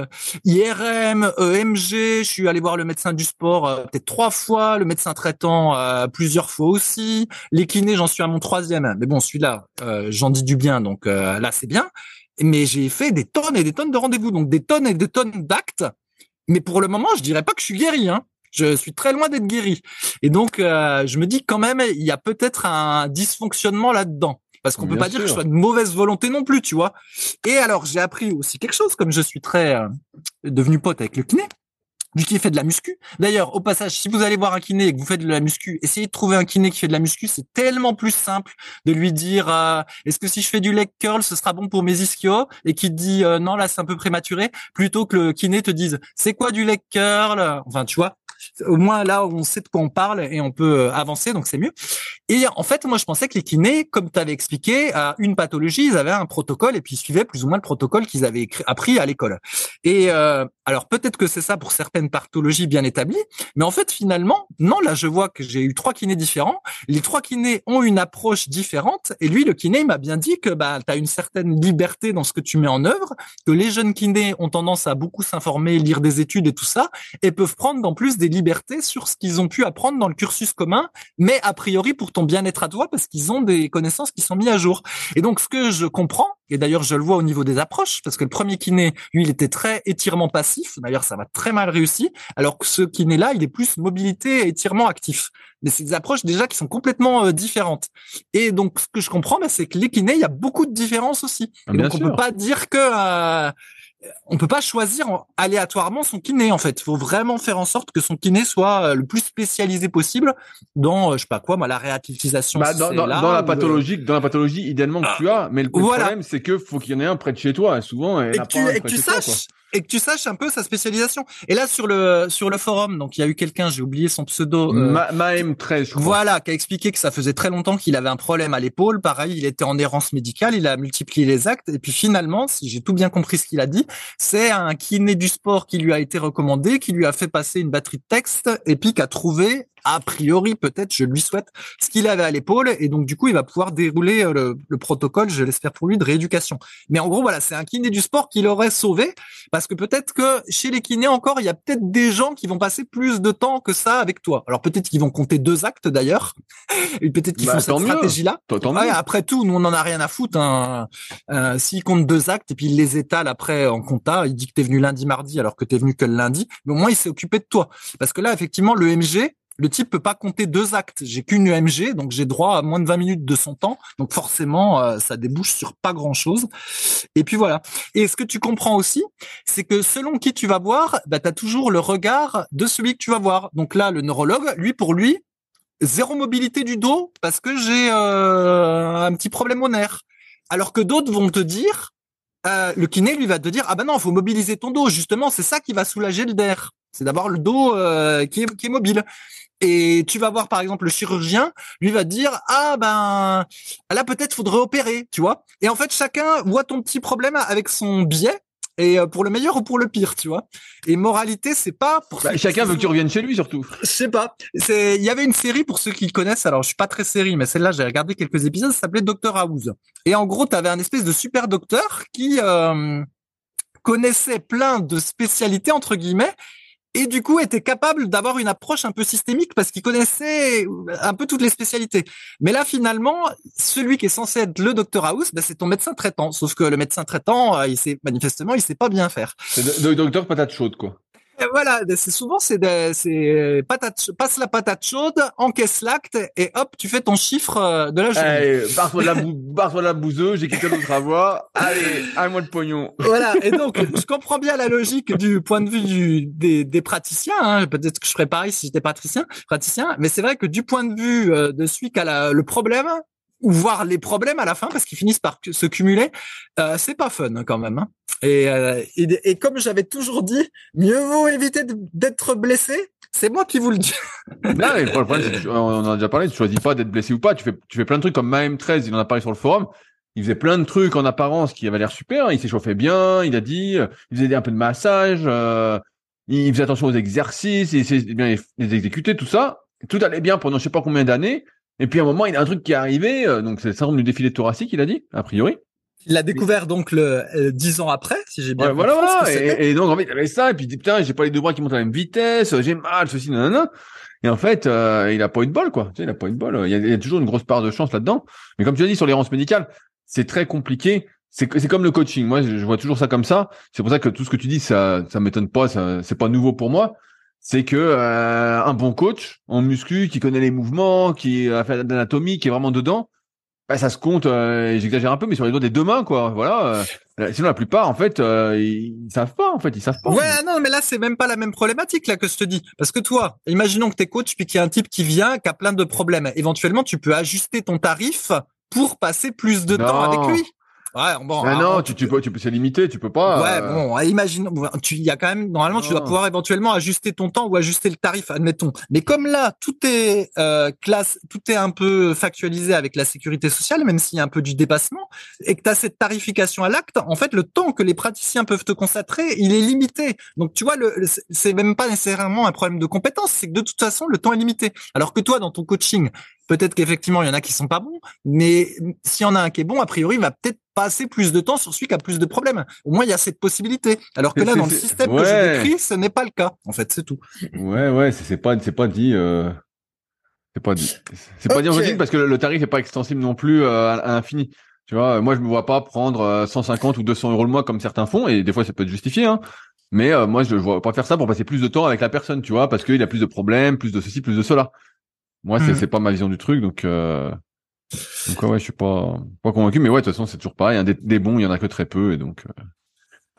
Speaker 1: IRM EMG je suis allé voir le médecin du sport peut-être trois fois le médecin traitant plusieurs fois aussi. Les kinés j'en suis à mon troisième. Mais bon celui-là j'en dis du bien donc là c'est bien. Mais j'ai fait des tonnes et des tonnes de rendez-vous donc des tonnes et des tonnes d'actes mais pour le moment, je dirais pas que je suis guéri. Hein. Je suis très loin d'être guéri. Et donc, euh, je me dis quand même, il y a peut-être un dysfonctionnement là-dedans. parce qu'on peut pas dire que je sois de mauvaise volonté non plus, tu vois. Et alors j'ai appris aussi quelque chose, comme je suis très euh, devenu pote avec le kiné vu qu'il fait de la muscu. D'ailleurs, au passage, si vous allez voir un kiné et que vous faites de la muscu, essayez de trouver un kiné qui fait de la muscu. C'est tellement plus simple de lui dire euh, est-ce que si je fais du leg curl, ce sera bon pour mes ischios? Et qui te dit euh, non là c'est un peu prématuré, plutôt que le kiné te dise c'est quoi du leg curl? Enfin, tu vois, au moins là on sait de quoi on parle et on peut euh, avancer, donc c'est mieux. Et en fait, moi je pensais que les kinés, comme tu avais expliqué, à une pathologie, ils avaient un protocole et puis ils suivaient plus ou moins le protocole qu'ils avaient appris à l'école. Et euh, alors peut-être que c'est ça pour certaines pathologies bien établies, mais en fait finalement, non, là je vois que j'ai eu trois kinés différents. Les trois kinés ont une approche différente et lui, le kiné, m'a bien dit que bah, tu as une certaine liberté dans ce que tu mets en œuvre, que les jeunes kinés ont tendance à beaucoup s'informer, lire des études et tout ça, et peuvent prendre en plus des liberté sur ce qu'ils ont pu apprendre dans le cursus commun, mais a priori pour ton bien-être à toi, parce qu'ils ont des connaissances qui sont mises à jour. Et donc, ce que je comprends, et d'ailleurs je le vois au niveau des approches, parce que le premier kiné, lui, il était très étirement passif, d'ailleurs ça va très mal réussi, alors que ce kiné-là, il est plus mobilité et étirement actif. Mais c'est des approches déjà qui sont complètement euh, différentes. Et donc, ce que je comprends, bah, c'est que les kinés, il y a beaucoup de différences aussi. Ah, donc, on peut pas dire que euh, on peut pas choisir aléatoirement son kiné en fait. Il faut vraiment faire en sorte que son kiné soit euh, le plus spécialisé possible dans euh, je sais pas quoi, moi la réactivation.
Speaker 2: Bah, dans, la pathologie, dans la pathologie idéalement que tu as, mais le, problème c'est que faut qu'il y en ait un près de chez toi. Souvent,
Speaker 1: et, que tu, et que tu saches, et que tu saches un peu sa spécialisation. Et là sur le sur le forum, donc il y a eu quelqu'un, j'ai oublié son pseudo,
Speaker 2: euh, Maem 13,
Speaker 1: voilà, qui a expliqué que ça faisait très longtemps qu'il avait un problème à l'épaule. Pareil, il était en errance médicale, il a multiplié les actes, et puis finalement, si j'ai tout bien compris ce qu'il a dit, c'est un kiné du sport qui lui a été recommandé, qui lui a fait passer une batterie de texte, et puis qui a trouvé a priori, peut-être, je lui souhaite, ce qu'il avait à l'épaule. Et donc, du coup, il va pouvoir dérouler euh, le, protocole, je l'espère pour lui, de rééducation. Mais en gros, voilà, c'est un kiné du sport qui l'aurait sauvé. Parce que peut-être que chez les kinés encore, il y a peut-être des gens qui vont passer plus de temps que ça avec toi. Alors peut-être qu'ils vont compter deux actes d'ailleurs. Et peut-être qu'ils bah, font cette stratégie-là. après tout, nous, on en a rien à foutre. Hein. Euh, S'ils comptent deux actes et puis il les étale après en compta, il dit que t'es venu lundi, mardi alors que t'es venu que le lundi. Mais au moins, il s'est occupé de toi. Parce que là, effectivement, le MG, le type peut pas compter deux actes. J'ai qu'une UMG, donc j'ai droit à moins de 20 minutes de son temps. Donc forcément, euh, ça débouche sur pas grand-chose. Et puis voilà. Et ce que tu comprends aussi, c'est que selon qui tu vas voir, bah, tu as toujours le regard de celui que tu vas voir. Donc là, le neurologue, lui, pour lui, zéro mobilité du dos parce que j'ai euh, un petit problème au nerf. Alors que d'autres vont te dire, euh, le kiné, lui, va te dire, ah ben non, faut mobiliser ton dos. Justement, c'est ça qui va soulager le nerf. C'est d'avoir le dos qui est mobile. Et tu vas voir par exemple le chirurgien, lui va dire ah ben là peut-être faudrait opérer, tu vois. Et en fait chacun voit ton petit problème avec son biais et euh, pour le meilleur ou pour le pire, tu vois. Et moralité, c'est pas pour
Speaker 2: bah, chacun veut que tu reviennes chez lui surtout.
Speaker 1: Je sais pas. C'est il y avait une série pour ceux qui connaissent. Alors je suis pas très série, mais celle-là j'ai regardé quelques épisodes. Ça s'appelait Docteur House. Et en gros, tu avais un espèce de super docteur qui euh, connaissait plein de spécialités entre guillemets et du coup était capable d'avoir une approche un peu systémique parce qu'il connaissait un peu toutes les spécialités. Mais là finalement, celui qui est censé être le docteur House, ben, c'est ton médecin traitant. Sauf que le médecin traitant, euh, il sait manifestement, il sait pas bien faire.
Speaker 2: C'est le docteur patate chaude quoi
Speaker 1: voilà, c'est souvent c'est c'est patate, passe la patate chaude, encaisse l'acte et hop, tu fais ton chiffre euh, de la journée.
Speaker 2: Allez, barre-toi la, barre la bouseuse, j'ai quelqu'un d'autre à voir. Allez, un mois de pognon.
Speaker 1: Voilà, et donc je comprends bien la logique du point de vue du, des, des praticiens. Hein. Peut-être que je ferais pareil si j'étais praticien, praticien, mais c'est vrai que du point de vue euh, de celui qui a le problème, ou voir les problèmes à la fin parce qu'ils finissent par se cumuler, euh, c'est pas fun quand même. Hein. Et, euh, et, et, comme j'avais toujours dit, mieux vaut éviter d'être blessé. C'est moi qui vous le dis.
Speaker 2: non, mais le problème, on en a déjà parlé, tu choisis pas d'être blessé ou pas. Tu fais, tu fais plein de trucs comme Maem13, il en a parlé sur le forum. Il faisait plein de trucs en apparence qui avaient l'air super. Il s'échauffait bien, il a dit, il faisait un peu de massage, euh, il faisait attention aux exercices, il essayait bien les exécuter, tout ça. Tout allait bien pendant je sais pas combien d'années. Et puis à un moment, il y a un truc qui est arrivé, euh, donc c'est le syndrome du défilé thoracique, il a dit, a priori.
Speaker 1: Il l'a découvert donc le euh, dix ans après, si j'ai bien
Speaker 2: compris. Voilà, voilà. Et, donc en fait, il avait ça, et puis il dit putain, j'ai pas les deux bras qui montent à la même vitesse, j'ai mal, ceci, nanana. Et en fait, euh, il a pas eu de bol, quoi. Tu sais, il a pas eu de bol. Il y, a, il y a toujours une grosse part de chance là-dedans. Mais comme tu as dit sur l'errance médicale, c'est très compliqué. C'est c'est comme le coaching. Moi, je, vois toujours ça comme ça. C'est pour ça que tout ce que tu dis, ça ça m'étonne pas. Ça c'est pas nouveau pour moi c'est que euh, un bon coach en muscu qui connaît les mouvements, qui a fait l'anatomie, qui est vraiment dedans, bah, ça se compte, euh, j'exagère un peu, mais sur les doigts des deux mains, quoi. Voilà. Euh, sinon, la plupart, en fait, euh, ils, savent pas, en fait, ils savent pas.
Speaker 1: Ouais, non, mais là, c'est même pas la même problématique là que je te dis, parce que toi, imaginons que t'es coach puis qu'il y a un type qui vient, qui a plein de problèmes. Éventuellement, tu peux ajuster ton tarif pour passer plus de temps avec lui.
Speaker 2: Ouais, bon. Ah non, tu, tu peux, tu peux, c'est limité, tu peux pas.
Speaker 1: Ouais, euh, bon, imagine, tu, il y a quand même, normalement, tu dois pouvoir éventuellement ajuster ton temps ou ajuster le tarif, admettons. Mais comme là, tout est euh, classe, tout est un peu factualisé avec la sécurité sociale, même s'il y a un peu du dépassement, et que tu as cette tarification à l'acte, en fait, le temps que les praticiens peuvent te consacrer, il est limité. Donc, tu vois, le, c'est même pas nécessairement un problème de compétence, c'est que de toute façon, le temps est limité. Alors que toi, dans ton coaching, Peut-être qu'effectivement, il y en a qui sont pas bons, mais s'il y en a un qui est bon, a priori, il va peut-être passer plus de temps sur celui qui a plus de problèmes. Au moins, il y a cette possibilité. Alors que là, dans le système que je décris, ce n'est pas le cas. En fait, c'est tout.
Speaker 2: Ouais, ouais, c'est pas, c'est pas dit. Euh... C'est pas dit. C'est pas dit en parce que le tarif est pas extensible non plus euh, à, l'infini. Tu vois, moi, je me vois pas prendre 150 euh, ou 200 euros le mois comme certains font, et des fois, ça peut être justifié. Hein. Mais euh, moi, je ne vois pas faire ça pour passer plus de temps avec la personne, tu vois, parce qu'il a plus de problèmes, plus de ceci, plus de cela. Moi, c'est, mm. c'est pas ma vision du truc, donc, euh... donc ouais, je suis pas, pas convaincu. Mais ouais, de toute façon, c'est toujours pareil. Hein, des, des, bons, il y en a que très peu, et donc. Euh...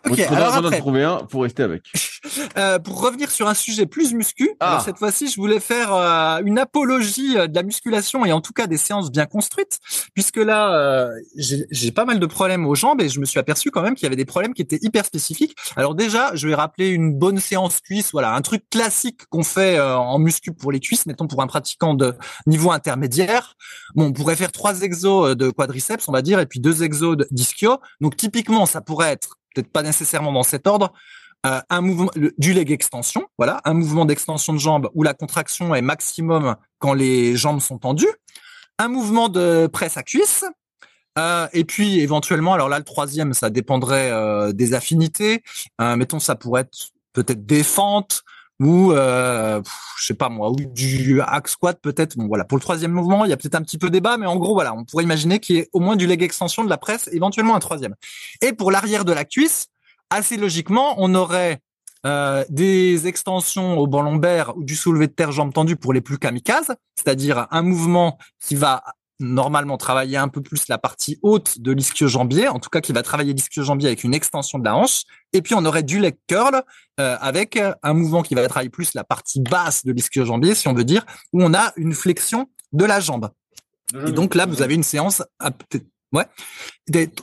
Speaker 1: Ok, alors après,
Speaker 2: trouver un pour rester avec.
Speaker 1: euh, pour revenir sur un sujet plus muscu, ah. cette fois-ci, je voulais faire euh, une apologie euh, de la musculation et en tout cas des séances bien construites, puisque là, euh, j'ai pas mal de problèmes aux jambes et je me suis aperçu quand même qu'il y avait des problèmes qui étaient hyper spécifiques. Alors déjà, je vais rappeler une bonne séance cuisse, voilà, un truc classique qu'on fait en muscu pour les cuisses, mettons pour un pratiquant de niveau intermédiaire. Bon, on pourrait faire trois exos de quadriceps, on va dire, et puis deux exos d'ischio. Donc typiquement, ça pourrait être peut-être pas nécessairement dans cet ordre, euh, un mouvement du leg extension, voilà, un mouvement d'extension de jambe où la contraction est maximum quand les jambes sont tendues, un mouvement de presse à cuisse, euh, et puis éventuellement, alors là le troisième, ça dépendrait euh, des affinités. mettons, ça pourrait être peut-être des ou je sais pas moi, ou du hack squat peut-être. Bon voilà, pour le troisième mouvement, il y a peut-être un petit peu débat, mais en gros voilà, on pourrait imaginer qu'il y ait au moins du leg extension de la presse, éventuellement un troisième. Et pour l'arrière de la cuisse, assez logiquement, on aurait euh, des extensions au banc lombaire ou du soulevé de terre jambes tendues pour les plus kamikazes, c'est-à-dire un mouvement qui va normalement travailler un peu plus la partie haute de l'ischio-jambier, en tout cas qui va travailler l'ischio-jambier avec une extension de la hanche, et puis on aurait du leg curl euh, avec un mouvement qui va travailler plus la partie basse de l'ischio-jambier, si on veut dire, où on a une flexion de la jambe. Et donc là, vous avez une séance Ouais,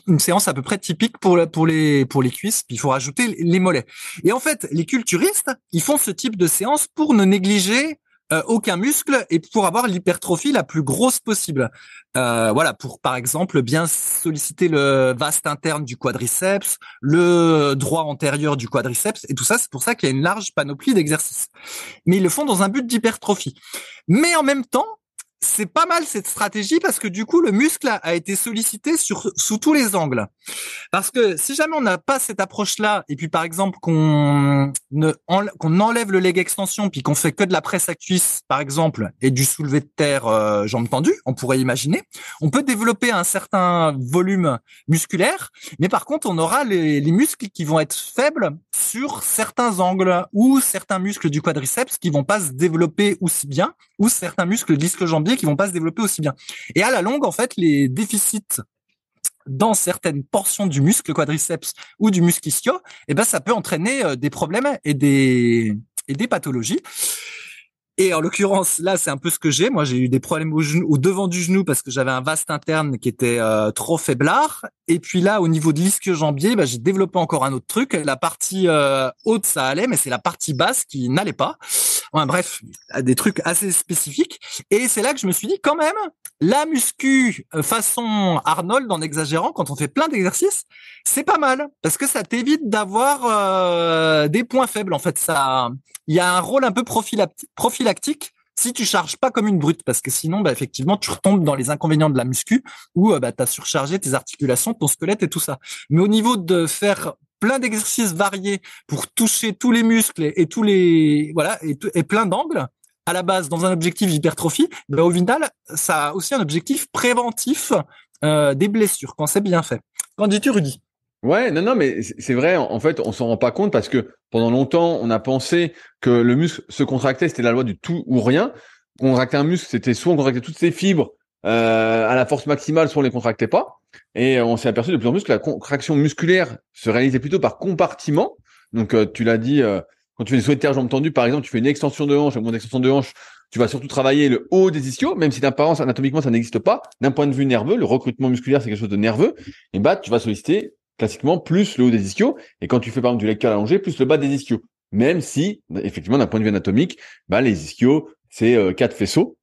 Speaker 1: une séance à peu près typique pour pour les pour les cuisses. Puis il faut rajouter les mollets. Et en fait, les culturistes, ils font ce type de séance pour ne négliger euh, aucun muscle et pour avoir l'hypertrophie la plus grosse possible. Euh, voilà, pour par exemple bien solliciter le vaste interne du quadriceps, le droit antérieur du quadriceps et tout ça. C'est pour ça qu'il y a une large panoplie d'exercices. Mais ils le font dans un but d'hypertrophie. Mais en même temps, c'est pas mal cette stratégie parce que du coup le muscle a, été sollicité sur sous tous les angles. Parce que si jamais on n'a pas cette approche là et puis par exemple qu'on ne enlève le leg extension puis qu'on fait que de la presse à cuisse par exemple et du soulevé de terre euh, jambes tendues, on pourrait imaginer, on peut développer un certain volume musculaire, mais par contre on aura les, les muscles qui vont être faibles sur certains angles ou certains muscles du quadriceps qui vont pas se développer aussi bien ou certains muscles disque jambier qui vont pas se développer aussi bien. Et à la longue, en fait, les déficits dans certaines portions du muscle quadriceps ou du muscle ischio, eh ben ça peut entraîner euh, des problèmes et des et des pathologies. Et en l'occurrence, là, c'est un peu ce que j'ai. Moi, j'ai eu des problèmes au, devant du genou parce que j'avais un vaste interne qui était euh, trop faiblard. Et puis là, au niveau de l'ischio-jambier, bah, j'ai développé encore un autre truc. La partie euh, haute, ça allait, mais c'est la partie basse qui n'allait pas. Ouais, bref, des trucs assez spécifiques. Et c'est là que je me suis dit, quand même, la muscu euh, façon Arnold, en exagérant, quand on fait plein d'exercices, c'est pas mal parce que ça t'évite d'avoir des points faibles. En fait, ça, il y a un rôle un peu prophylactique si tu charges pas comme une brute, parce que sinon, bah, effectivement, tu retombes dans les inconvénients de la muscu où euh, bah, tu as surchargé tes articulations, ton squelette et tout ça. Mais au niveau de faire plein d'exercices variés pour toucher tous les muscles et, tous les voilà et, plein d'angles à la base dans un objectif d'hypertrophie, bah, au final, ça a aussi un objectif préventif euh, des blessures quand c'est bien fait. Qu'en dis-tu, Rudy?
Speaker 2: Ouais, non, non, mais c'est vrai. En fait, on s'en rend pas compte parce que pendant longtemps, on a pensé que le muscle se contractait, c'était la loi du tout ou rien. Contracter un muscle, c'était soit on contractait toutes ses fibres euh, à la force maximale, soit on les contractait pas. Et on s'est aperçu de plus en plus que la contraction musculaire se réalisait plutôt par compartiment. Donc, euh, tu l'as dit, euh, quand tu fais des souhaits de terre jambes tendues, par exemple, tu fais une extension de hanche, un mouvement d'extension de hanche, tu vas surtout travailler le haut des ischios, même si d'apparence anatomiquement ça n'existe pas. D'un point de vue nerveux, le recrutement musculaire c'est quelque chose de nerveux. Et bah, tu vas solliciter classiquement plus le haut des ischios. Et quand tu fais par exemple du curl allongé, plus le bas des ischios. Même si, effectivement, d'un point de vue anatomique, bah, les ischios, c'est euh, quatre faisceaux.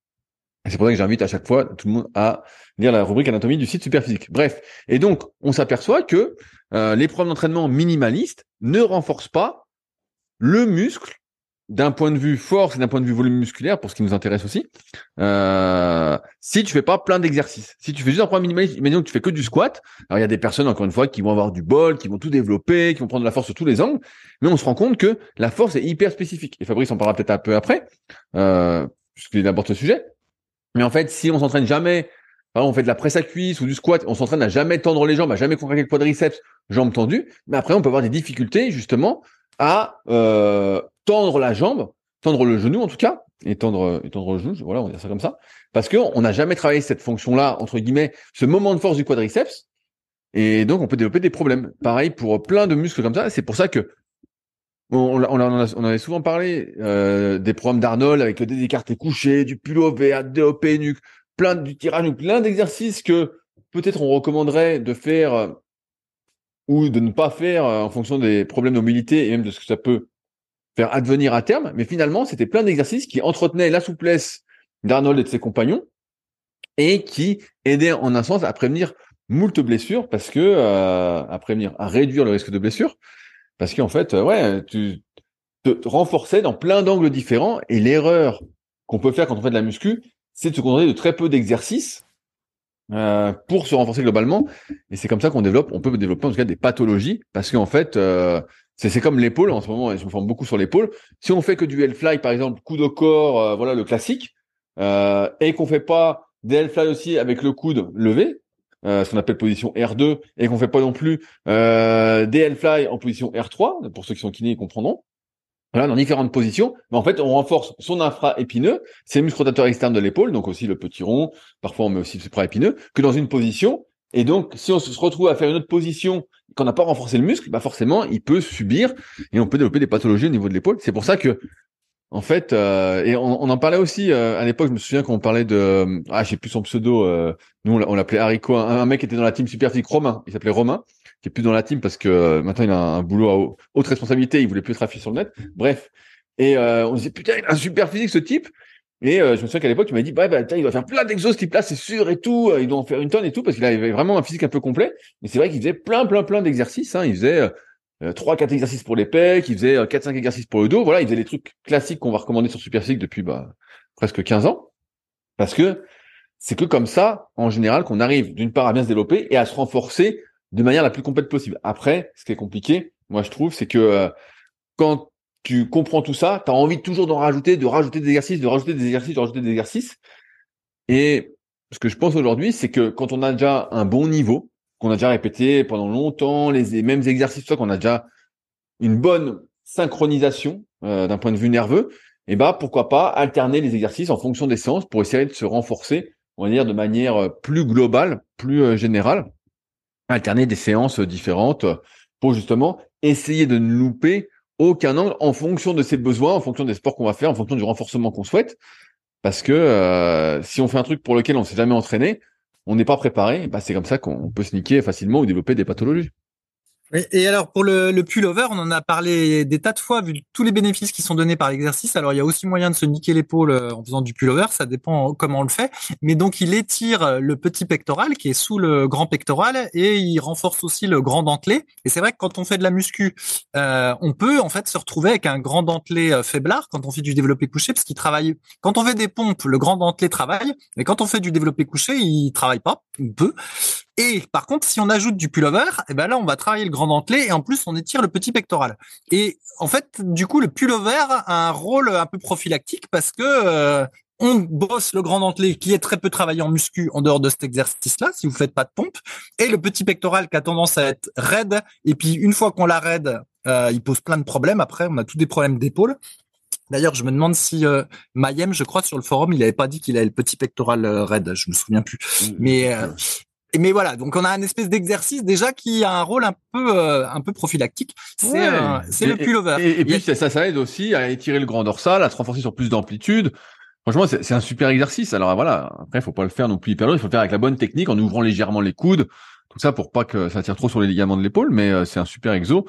Speaker 2: C'est pour ça que j'invite à chaque fois tout le monde à lire la rubrique anatomie du site Superphysique. Bref. Et donc, on s'aperçoit que euh, les programmes d'entraînement minimalistes ne renforcent pas le muscle d'un point de vue force et d'un point de vue volume musculaire, pour ce qui nous intéresse aussi, euh, si tu fais pas plein d'exercices. Si tu fais juste un programme minimaliste, imaginons que tu fais que du squat, alors il y a des personnes, encore une fois, qui vont avoir du bol, qui vont tout développer, qui vont prendre de la force sur tous les angles, mais on se rend compte que la force est hyper spécifique. Et Fabrice en parlera peut-être un peu après, euh, puisqu'il aborde ce sujet. Mais en fait, si on s'entraîne jamais, on fait de la presse à cuisse ou du squat, on s'entraîne à jamais tendre les jambes, à jamais contracter le quadriceps, jambes tendues, mais après on peut avoir des difficultés justement à euh, tendre la jambe, tendre le genou en tout cas, et tendre, le genou, voilà, on va dire ça comme ça, parce qu'on n'a jamais travaillé cette fonction-là, entre guillemets, ce moment de force du quadriceps, et donc on peut développer des problèmes. Pareil pour plein de muscles comme ça, c'est pour ça que on, on, on, avait souvent parlé euh, des programmes d'Arnold avec des écartés couchés, du pullover, DOP nuque, plein du tirage, plein d'exercices que peut-être on recommanderait de faire euh, ou de ne pas faire euh, en fonction des problèmes de mobilité et même de ce que ça peut faire advenir à terme. Mais finalement, c'était plein d'exercices qui entretenaient la souplesse d'Arnold et de ses compagnons et qui aidaient en un sens à prévenir moult blessures parce que euh, à prévenir, à réduire le risque de blessure parce qu'en fait, euh, ouais, tu te renforçais dans plein d'angles différents et l'erreur qu'on peut faire quand on fait de la muscu, c'est de se contenter de très peu d'exercices euh, pour se renforcer globalement. Et c'est comme ça qu'on développe, on peut développer en tout cas des pathologies, parce qu'en fait, euh, c'est comme l'épaule en ce moment, je me forme beaucoup sur l'épaule. Si on fait que du L-fly, par exemple, coude au corps, euh, voilà le classique, et qu'on fait pas des L-fly aussi avec le coude levé, ce qu'on appelle position R2, et qu'on fait pas non plus des L-fly en position R3, pour ceux qui sont kinés, ils comprendront. Voilà, dans différentes positions. Mais en fait, on renforce son infra-épineux, ses muscles rotateurs externes de l'épaule, donc aussi le petit rond, parfois on met aussi le supra-épineux, que dans une position. Et donc, si on se retrouve à faire une autre position, qu'on n'a pas renforcé le muscle, bah forcément, il peut subir et on peut développer des pathologies au niveau de l'épaule. C'est pour ça que, en fait, euh, et on, en parlait aussi euh, à l'époque. Je me souviens quand on parlait de, ah, j'ai plus son pseudo. Euh, nous, on l'appelait Haricot. Un, un, mec était dans la team Superphysique Romain. Il s'appelait Romain qui est plus dans la team parce que euh, maintenant il a un, boulot à haute responsabilité, il voulait plus être affiché sur le net. Bref. Et euh, on se disait, putain, il a un super physique ce type. Et euh, je me souviens qu'à l'époque, il m'a dit, bah, bah il doit faire plein d'exos, ce type-là, c'est sûr et tout. Il doit en faire une tonne et tout parce qu'il avait vraiment un physique un peu complet. Mais c'est vrai qu'il faisait plein, plein, plein d'exercices. Hein. Il faisait trois, quatre exercices pour les pecs, il faisait quatre, cinq exercices pour le dos. Voilà, il faisait les trucs classiques qu'on va recommander sur Super Physique depuis bah, presque 15 ans. Parce que c'est que comme ça, en général, qu'on arrive d'une part à bien se développer et à se renforcer de manière la plus complète possible. Après, ce qui est compliqué, moi je trouve, c'est que euh, quand tu comprends tout ça, tu as envie toujours d'en rajouter, de rajouter des exercices, de rajouter des exercices, de rajouter des exercices. Et ce que je pense aujourd'hui, c'est que quand on a déjà un bon niveau, qu'on a déjà répété pendant longtemps les mêmes exercices, qu'on a déjà une bonne synchronisation euh, d'un point de vue nerveux, eh ben pourquoi pas alterner les exercices en fonction des séances pour essayer de se renforcer, on va dire de manière euh, plus globale, plus générale alterner des séances différentes pour justement essayer de ne louper aucun angle en fonction de ses besoins, en fonction des sports qu'on va faire, en fonction du renforcement qu'on souhaite. Parce que euh, si on fait un truc pour lequel on s'est jamais entraîné, on n'est pas préparé, bah c'est comme ça qu'on peut se niquer facilement ou développer des pathologies.
Speaker 1: Et, alors pour le, le pullover, on en a parlé des tas de fois vu tous les bénéfices qui sont donnés par l'exercice. Alors il y a aussi moyen de se niquer l'épaule euh, en faisant du pullover, ça dépend comment on le fait. Mais donc il étire le petit pectoral qui est sous le grand pectoral et il renforce aussi le grand dentelé. Et c'est vrai que quand on fait de la muscu, euh, on peut en fait se retrouver avec un grand dentelé euh, faiblard quand on fait du développé couché parce qu'il travaille. Quand on fait des pompes, le grand dentelé travaille, mais quand on fait du développé couché, il travaille pas, il peut. Et par contre, si on ajoute du pullover, et eh ben là, on va travailler le grand dentelé et en plus, on étire le petit pectoral. Et en fait, du coup, le pullover a un rôle un peu prophylactique parce que euh, on bosse le grand dentelé qui est très peu travaillé en muscu en dehors de cet exercice-là, si vous faites pas de pompe, et le petit pectoral qui a tendance à être raide. Et puis une fois qu'on l'a raide, euh, il pose plein de problèmes. Après, on a tous des problèmes d'épaule. D'ailleurs, je me demande si euh, Mayem, je crois, sur le forum, il n'avait pas dit qu'il avait le petit pectoral euh, raide. Je me souviens plus. Mais euh, mais voilà, donc on a un espèce d'exercice déjà qui a un rôle un peu euh, un peu prophylactique. C'est c'est le pullover.
Speaker 2: Et, et, puis ça, ça aide aussi à étirer le grand dorsal, à se renforcer sur plus d'amplitude. Franchement, c'est un super exercice. Alors voilà, après, il faut pas le faire non plus hyper lourd. Il faut le faire avec la bonne technique, en ouvrant légèrement les coudes, tout ça pour pas que ça tire trop sur les ligaments de l'épaule. Mais c'est un super exo.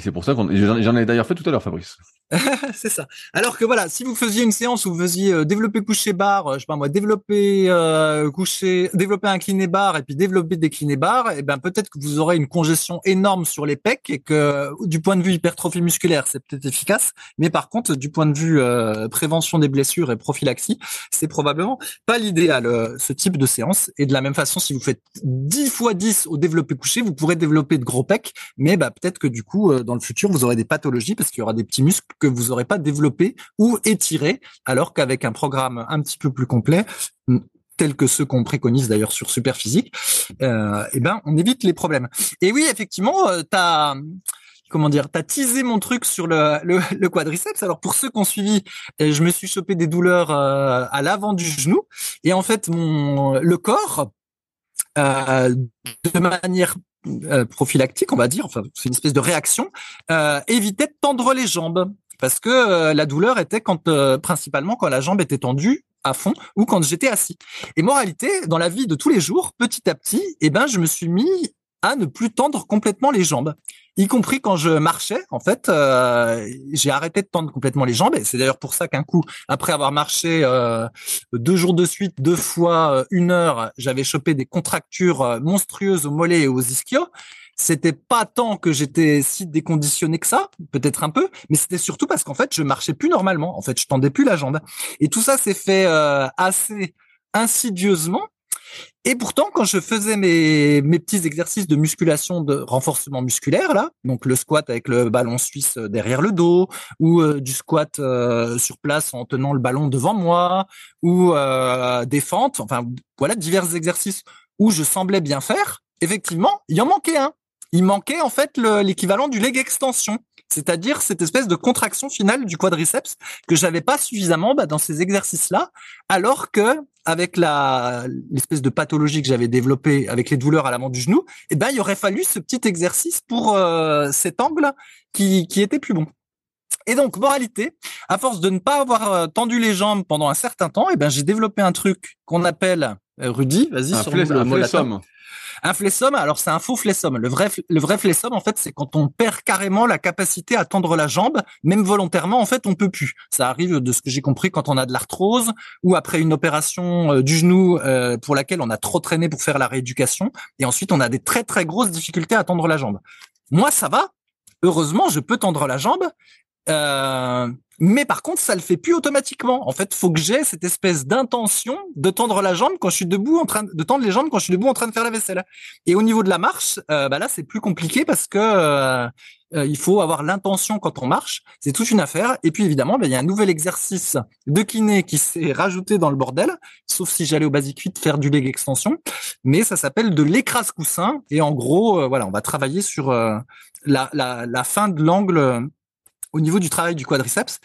Speaker 2: Et c'est pour ça qu'on. J'en ai d'ailleurs fait tout à l'heure, Fabrice.
Speaker 1: c'est ça. Alors que voilà, si vous faisiez une séance où vous faisiez euh, développer coucher barre, euh, je sais pas moi, développer euh, coucher, développer incliné barre et puis développer décliné barre, et eh ben peut-être que vous aurez une congestion énorme sur les pecs et que du point de vue hypertrophie musculaire, c'est peut-être efficace, mais par contre du point de vue prévention des blessures et prophylaxie, c'est probablement pas l'idéal ce type de séance. Et de la même façon, si vous faites 10 fois 10 au développé couché, vous pourrez développer de gros pecs, mais bah peut-être que du coup dans le futur vous aurez des pathologies parce qu'il y aura des petits muscles que vous n'aurez pas développé ou étiré, alors qu'avec un programme un petit peu plus complet, tel que ceux qu'on préconise d'ailleurs sur Superphysique, euh, eh ben on évite les problèmes. Et oui, effectivement, euh, tu as comment dire, t'as teasé mon truc sur le, le, quadriceps. Alors pour ceux qui ont suivi, euh, je me suis chopé des douleurs euh, à l'avant du genou et en fait mon le corps euh, de manière euh, prophylactique, on va dire, enfin c'est une espèce de réaction, euh, évitait de tendre les jambes parce que euh, la douleur était quand principalement quand la jambe était tendue à fond ou quand j'étais assis. Et moralité, dans la vie de tous les jours, petit à petit, eh ben je me suis mis à ne plus tendre complètement les jambes y compris quand je marchais. En fait, euh, j'ai arrêté de tendre complètement les jambes. Et c'est d'ailleurs pour ça qu'un coup, après avoir marché euh, deux jours de suite, deux fois euh, une heure, j'avais chopé des contractures monstrueuses aux mollets et aux ischios. C'était pas tant que j'étais si déconditionné que ça, peut-être un peu, mais c'était surtout parce qu'en fait, je marchais plus normalement. En fait, je tendais plus la jambe. Et tout ça s'est fait assez insidieusement et pourtant, quand je faisais mes, mes petits exercices de musculation, de renforcement musculaire, là, donc le squat avec le ballon suisse euh, derrière le dos, ou euh, du squat euh, sur place en tenant le ballon devant moi, ou fentes, enfin voilà, divers exercices où je semblais bien faire, effectivement, il en manquait un. Il manquait en fait l'équivalent du leg extension c'est-à-dire cette espèce de contraction finale du quadriceps que j'avais pas suffisamment bah, dans ces exercices-là, alors que avec la l'espèce de pathologie que j'avais développée avec les douleurs à l'avant du genou, eh ben il aurait fallu ce petit exercice pour euh, cet angle qui qui était plus bon. Et donc moralité, à force de ne pas avoir euh, tendu les jambes pendant un certain temps, eh ben j'ai développé un truc qu'on appelle euh, Rudy, vas-y
Speaker 2: sur le mot
Speaker 1: un flessum, alors c'est un faux flessum. Le vrai, le vrai flessum, en fait, c'est quand on perd carrément la capacité à tendre la jambe, même volontairement, en fait, on peut plus. Ça arrive de ce que j'ai compris quand on a de l'arthrose ou après une opération euh, du genou euh, pour laquelle on a trop traîné pour faire la rééducation, et ensuite on a des très très grosses difficultés à tendre la jambe. Moi, ça va. Heureusement, je peux tendre la jambe. Euh, mais par contre, ça le fait plus automatiquement. En fait, faut que j'ai cette espèce d'intention de tendre la jambe quand je suis debout en train de tendre les jambes quand je suis debout en train de faire la vaisselle. Et au niveau de la marche, euh, bah là, c'est plus compliqué parce que euh, euh, il faut avoir l'intention quand on marche. C'est toute une affaire. Et puis évidemment, bah, il y a un nouvel exercice de kiné qui s'est rajouté dans le bordel, sauf si j'allais au basic fit faire du leg extension. Mais ça s'appelle de l'écrase coussin. Et en gros, voilà, on va travailler sur la, la, la fin de l'angle au niveau du travail du quadriceps.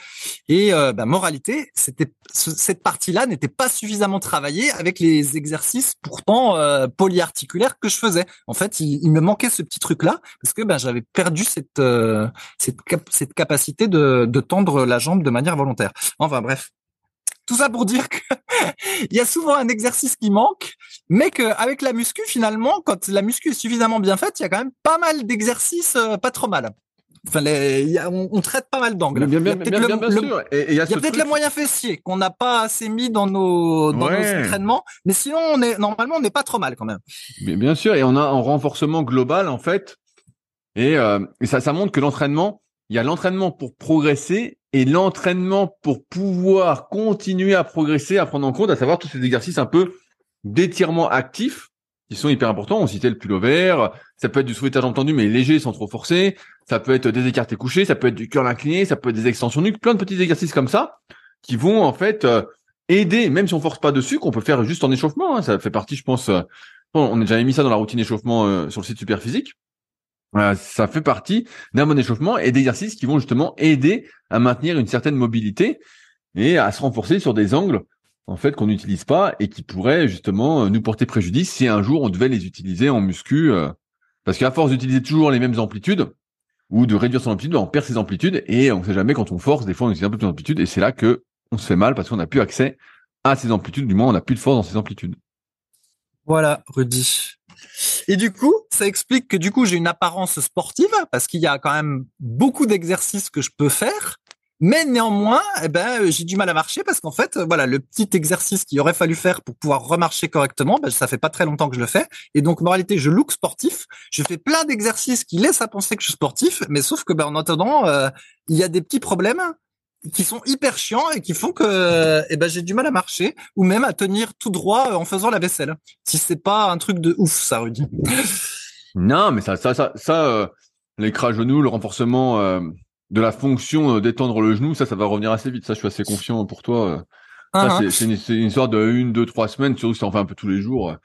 Speaker 1: Et euh, bah, moralité, c'était cette partie-là n'était pas suffisamment travaillée avec les exercices pourtant euh, polyarticulaires que je faisais. En fait, il, me manquait ce petit truc-là parce que ben j'avais perdu cette euh, cette, cette capacité de, de tendre la jambe de manière volontaire. Enfin bref, tout ça pour dire que il y a souvent un exercice qui manque, mais qu'avec la muscu, finalement, quand la muscu est suffisamment bien faite, il y a quand même pas mal d'exercices pas trop mal. Enfin, on, traite pas mal d'angles.
Speaker 2: il y a
Speaker 1: peut-être le, moyen fessier qu'on n'a pas assez mis dans nos, dans nos entraînements, mais sinon, on est normalement, on n'est pas trop mal quand même.
Speaker 2: Bien sûr, et on a un renforcement global en fait, et, euh, ça, ça montre que l'entraînement, il y a l'entraînement pour progresser et l'entraînement pour pouvoir continuer à progresser, à prendre en compte, à savoir tous ces exercices un peu d'étirement actif qui sont hyper importants. On citait le pull vert, ça peut être du souhaitage entendu mais léger sans trop forcer, ça peut être des écartés couchés, ça peut être du curl incliné, ça peut être des extensions nuques, plein de petits exercices comme ça qui vont en fait euh, aider, même si on force pas dessus, qu'on peut faire juste en échauffement. Hein. ça fait partie, je pense, euh, on a déjà mis ça dans la routine échauffement euh, sur le site Superphysique. ça fait partie d'un bon échauffement et d'exercices qui vont justement aider à maintenir une certaine mobilité et à se renforcer sur des angles en fait qu'on n'utilise pas et qui pourraient justement nous porter préjudice si un jour on devait les utiliser en muscu euh, parce qu'à force d'utiliser toujours les mêmes amplitudes ou de réduire son amplitude, ben, on perd ses amplitudes et on ne sait jamais quand on force, des fois on utilise un peu plus d'amplitude et c'est là que on se fait mal parce qu'on n'a plus accès à ces amplitudes, du moins on n'a plus de force dans ces amplitudes.
Speaker 1: Voilà, Rudy. Et du coup, ça explique que du coup, j'ai une apparence sportive parce qu'il y a quand même beaucoup d'exercices que je peux faire. Mais néanmoins, eh ben, j'ai du mal à marcher parce qu'en fait, voilà, le petit exercice qu'il aurait fallu faire pour pouvoir remarcher correctement, ben, ça fait pas très longtemps que je le fais. Et donc, en réalité, je look sportif. Je fais plein d'exercices qui laissent à penser que je suis sportif, mais sauf que, ben, en attendant, euh, il y a des petits problèmes qui sont hyper chiants et qui font que eh ben j'ai du mal à marcher ou même à tenir tout droit en faisant la vaisselle. Si c'est pas un truc de ouf, ça Rudy.
Speaker 2: Non, mais ça, ça, ça, ça euh, l'écran genou, le renforcement euh, de la fonction euh, d'étendre le genou, ça, ça va revenir assez vite. Ça, je suis assez confiant pour toi. Euh. Ça, uh-huh. c'est une, une, histoire de une, deux, trois semaines, surtout si en fais un peu tous les jours.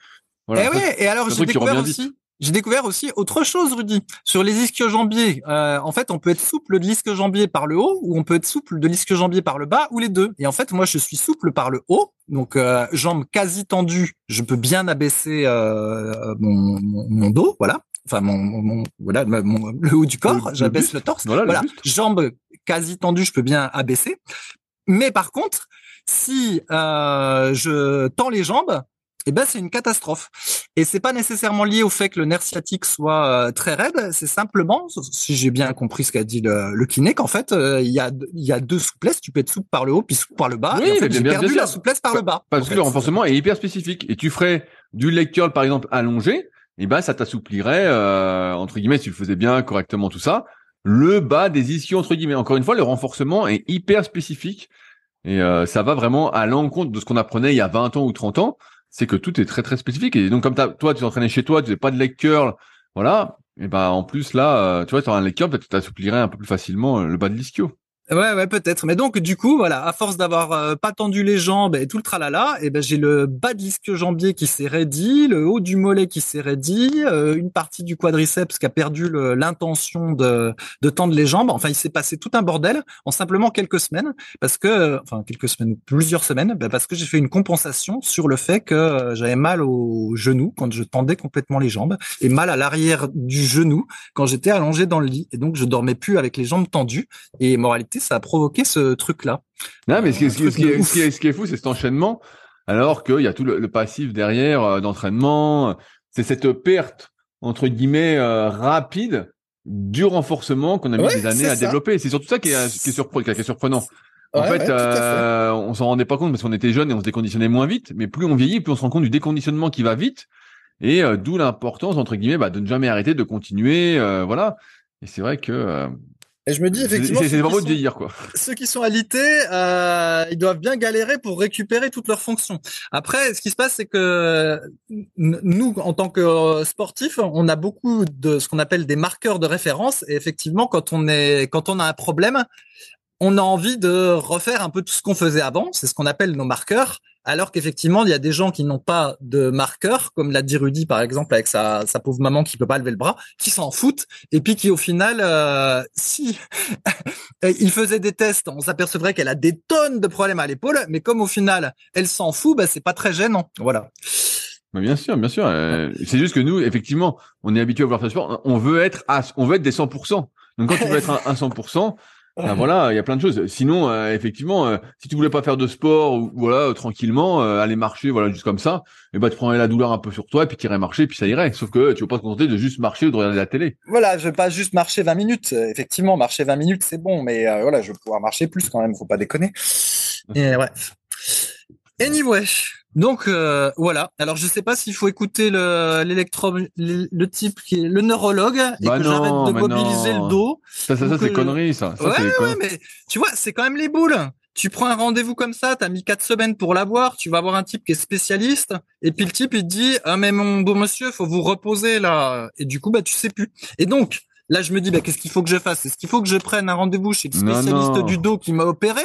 Speaker 1: Voilà. Et, eh ouais, et alors j'ai découvert aussi. J'ai découvert aussi autre chose, Rudy, sur les ischio-jambiers. Euh, en fait, on peut être souple de l'ischio-jambier par le haut ou on peut être souple de l'ischio-jambier par le bas ou les deux. Et en fait, moi, je suis souple par le haut, donc euh, jambes quasi tendues. Je peux bien abaisser euh, mon, mon, dos, voilà. Enfin, mon, mon voilà, mon, le haut du corps. J'abaisse le, torse. Voilà, voilà. jambes quasi tendues, je peux bien abaisser. Mais par contre, si euh, je tends les jambes, eh ben c'est une catastrophe. Et c'est pas nécessairement lié au fait que le nerf sciatique soit euh, très raide, c'est simplement, si j'ai bien compris ce qu'a dit le, le kiné, qu'en fait euh, il y a il y a deux souplesses, tu peux être souple par le haut puis souple par le bas.
Speaker 2: Oui,
Speaker 1: et en fait,
Speaker 2: j'ai
Speaker 1: perdu la souplesse par le bas.
Speaker 2: Parce que le renforcement est hyper spécifique et tu ferais du leg curl par exemple allongé, et eh ben ça t'assouplirait euh, entre guillemets si tu le faisais bien correctement tout ça, le bas des ischios entre guillemets. Encore une fois, le renforcement est hyper spécifique et euh, ça va vraiment à l'encontre de ce qu'on apprenait il y a 20 ans ou 30 ans c'est que tout est très très spécifique. Et donc comme toi, tu t'entraînais chez toi, tu n'avais pas de leg voilà. Et ben en plus là, euh, tu vois, as un leg curl, peut-être que tu assouplirais un peu plus facilement euh, le bas de l'ischio.
Speaker 1: Ouais, ouais, peut-être. Mais donc, du coup, voilà, à force d'avoir euh, pas tendu les jambes et tout le tralala, et eh ben j'ai le bas de l'ischio-jambier qui s'est raidi, le haut du mollet qui s'est raidi, euh, une partie du quadriceps qui a perdu l'intention de, de tendre les jambes. Enfin, il s'est passé tout un bordel en simplement quelques semaines, parce que, enfin, quelques semaines, plusieurs semaines, ben, parce que j'ai fait une compensation sur le fait que euh, j'avais mal au genou quand je tendais complètement les jambes et mal à l'arrière du genou quand j'étais allongé dans le lit. Et donc, je dormais plus avec les jambes tendues. Et moralité, ça a provoqué ce truc-là.
Speaker 2: Non, mais ce qui, est, fou, c'est cet enchaînement, alors qu'il y a tout le, passif derrière euh, d'entraînement. C'est cette perte, entre guillemets, euh, rapide du renforcement qu'on a mis des années à développer. C'est surtout ça qui est, qui est, surprenant. En fait, euh, on s'en rendait pas compte parce qu'on était jeunes et on se déconditionnait moins vite. Mais plus on vieillit, plus on se rend compte du déconditionnement qui va vite. Et d'où l'importance, entre guillemets, bah, de ne jamais arrêter de continuer. voilà. Et c'est vrai que
Speaker 1: et je me dis effectivement,
Speaker 2: c'est vraiment de vieillir quoi.
Speaker 1: Ceux qui sont alités, euh, ils doivent bien galérer pour récupérer toutes leurs fonctions. Après, ce qui se passe, c'est que nous, en tant que euh, sportifs, on a beaucoup de ce qu'on appelle des marqueurs de référence. Et effectivement, quand on est, quand on a un problème, on a envie de refaire un peu tout ce qu'on faisait avant. C'est ce qu'on appelle nos marqueurs. Alors qu'effectivement, il y a des gens qui n'ont pas de marqueurs, comme l'a dit Rudy par exemple avec sa, sa pauvre maman qui peut pas lever le bras, qui s'en foutent et puis qui au final, euh, si il faisait des tests, on s'apercevrait qu'elle a des tonnes de problèmes à l'épaule, mais comme au final elle s'en fout, bah, c'est pas très gênant. Voilà.
Speaker 2: Mais bien sûr, bien sûr. Euh, c'est juste que nous, effectivement, on est habitué à voir ce sport. On veut être à, on veut être des 100%. Donc quand tu veux être un 100%, ben voilà, il y a plein de choses. Sinon, euh, effectivement, euh, si tu voulais pas faire de sport ou voilà euh, tranquillement, aller marcher, voilà juste comme ça, et eh ben tu prendrais la douleur un peu sur toi et puis tu irais marcher, puis ça irait. Sauf que tu vas pas te contenter de juste marcher ou de regarder la télé.
Speaker 1: Voilà, je vais pas juste marcher 20 minutes. Effectivement, marcher 20 minutes c'est bon, mais voilà, je vais pouvoir marcher plus quand même. Faut pas déconner. Et ouais. Anyway, donc euh, voilà. Alors je sais pas s'il faut écouter le l'électro le, type qui est le neurologue et
Speaker 2: bah
Speaker 1: que j'arrête de mobiliser le dos.
Speaker 2: Ça ça, ça c'est connerie ça.
Speaker 1: ouais ouais mais tu vois c'est quand même les boules. Tu prends un rendez-vous comme ça, t'as mis quatre semaines pour l'avoir, tu vas voir un type qui est spécialiste, et puis le type il te dit ah mais mon beau monsieur faut vous reposer là, et du coup bah tu sais plus. Et donc Là, je me dis, bah, qu'est-ce qu'il faut que je fasse? Est-ce qu'il faut que je prenne un rendez-vous chez le spécialiste du dos qui m'a opéré?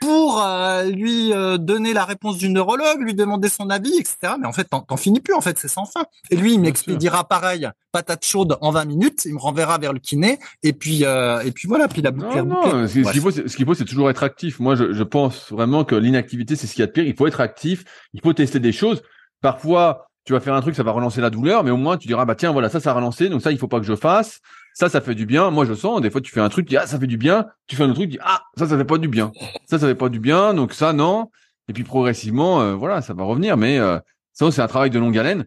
Speaker 1: Pour euh, lui euh, donner la réponse du neurologue, lui demander son avis, etc. Mais en fait, t'en finis plus. En fait, c'est sans fin. Et lui, il m'expédiera pareil, patate chaude en 20 minutes. Il me renverra vers le kiné. Et puis, euh, et puis voilà. Puis la boucle.
Speaker 2: Non, non. Ce qu'il faut, ce qu'il faut, c'est toujours être actif. Moi, je, je pense vraiment que l'inactivité, c'est ce qu'il y a de pire. Il faut être actif. Il faut tester des choses. Parfois, tu vas faire un truc, ça va relancer la douleur, mais au moins tu diras bah tiens voilà ça ça a relancé, donc ça il faut pas que je fasse. Ça ça fait du bien. Moi je sens des fois tu fais un truc, tu dis ah ça fait du bien, tu fais un autre truc, tu dis ah ça ça fait pas du bien. Ça ça fait pas du bien, donc ça non. Et puis progressivement euh, voilà ça va revenir, mais euh, ça c'est un travail de longue haleine.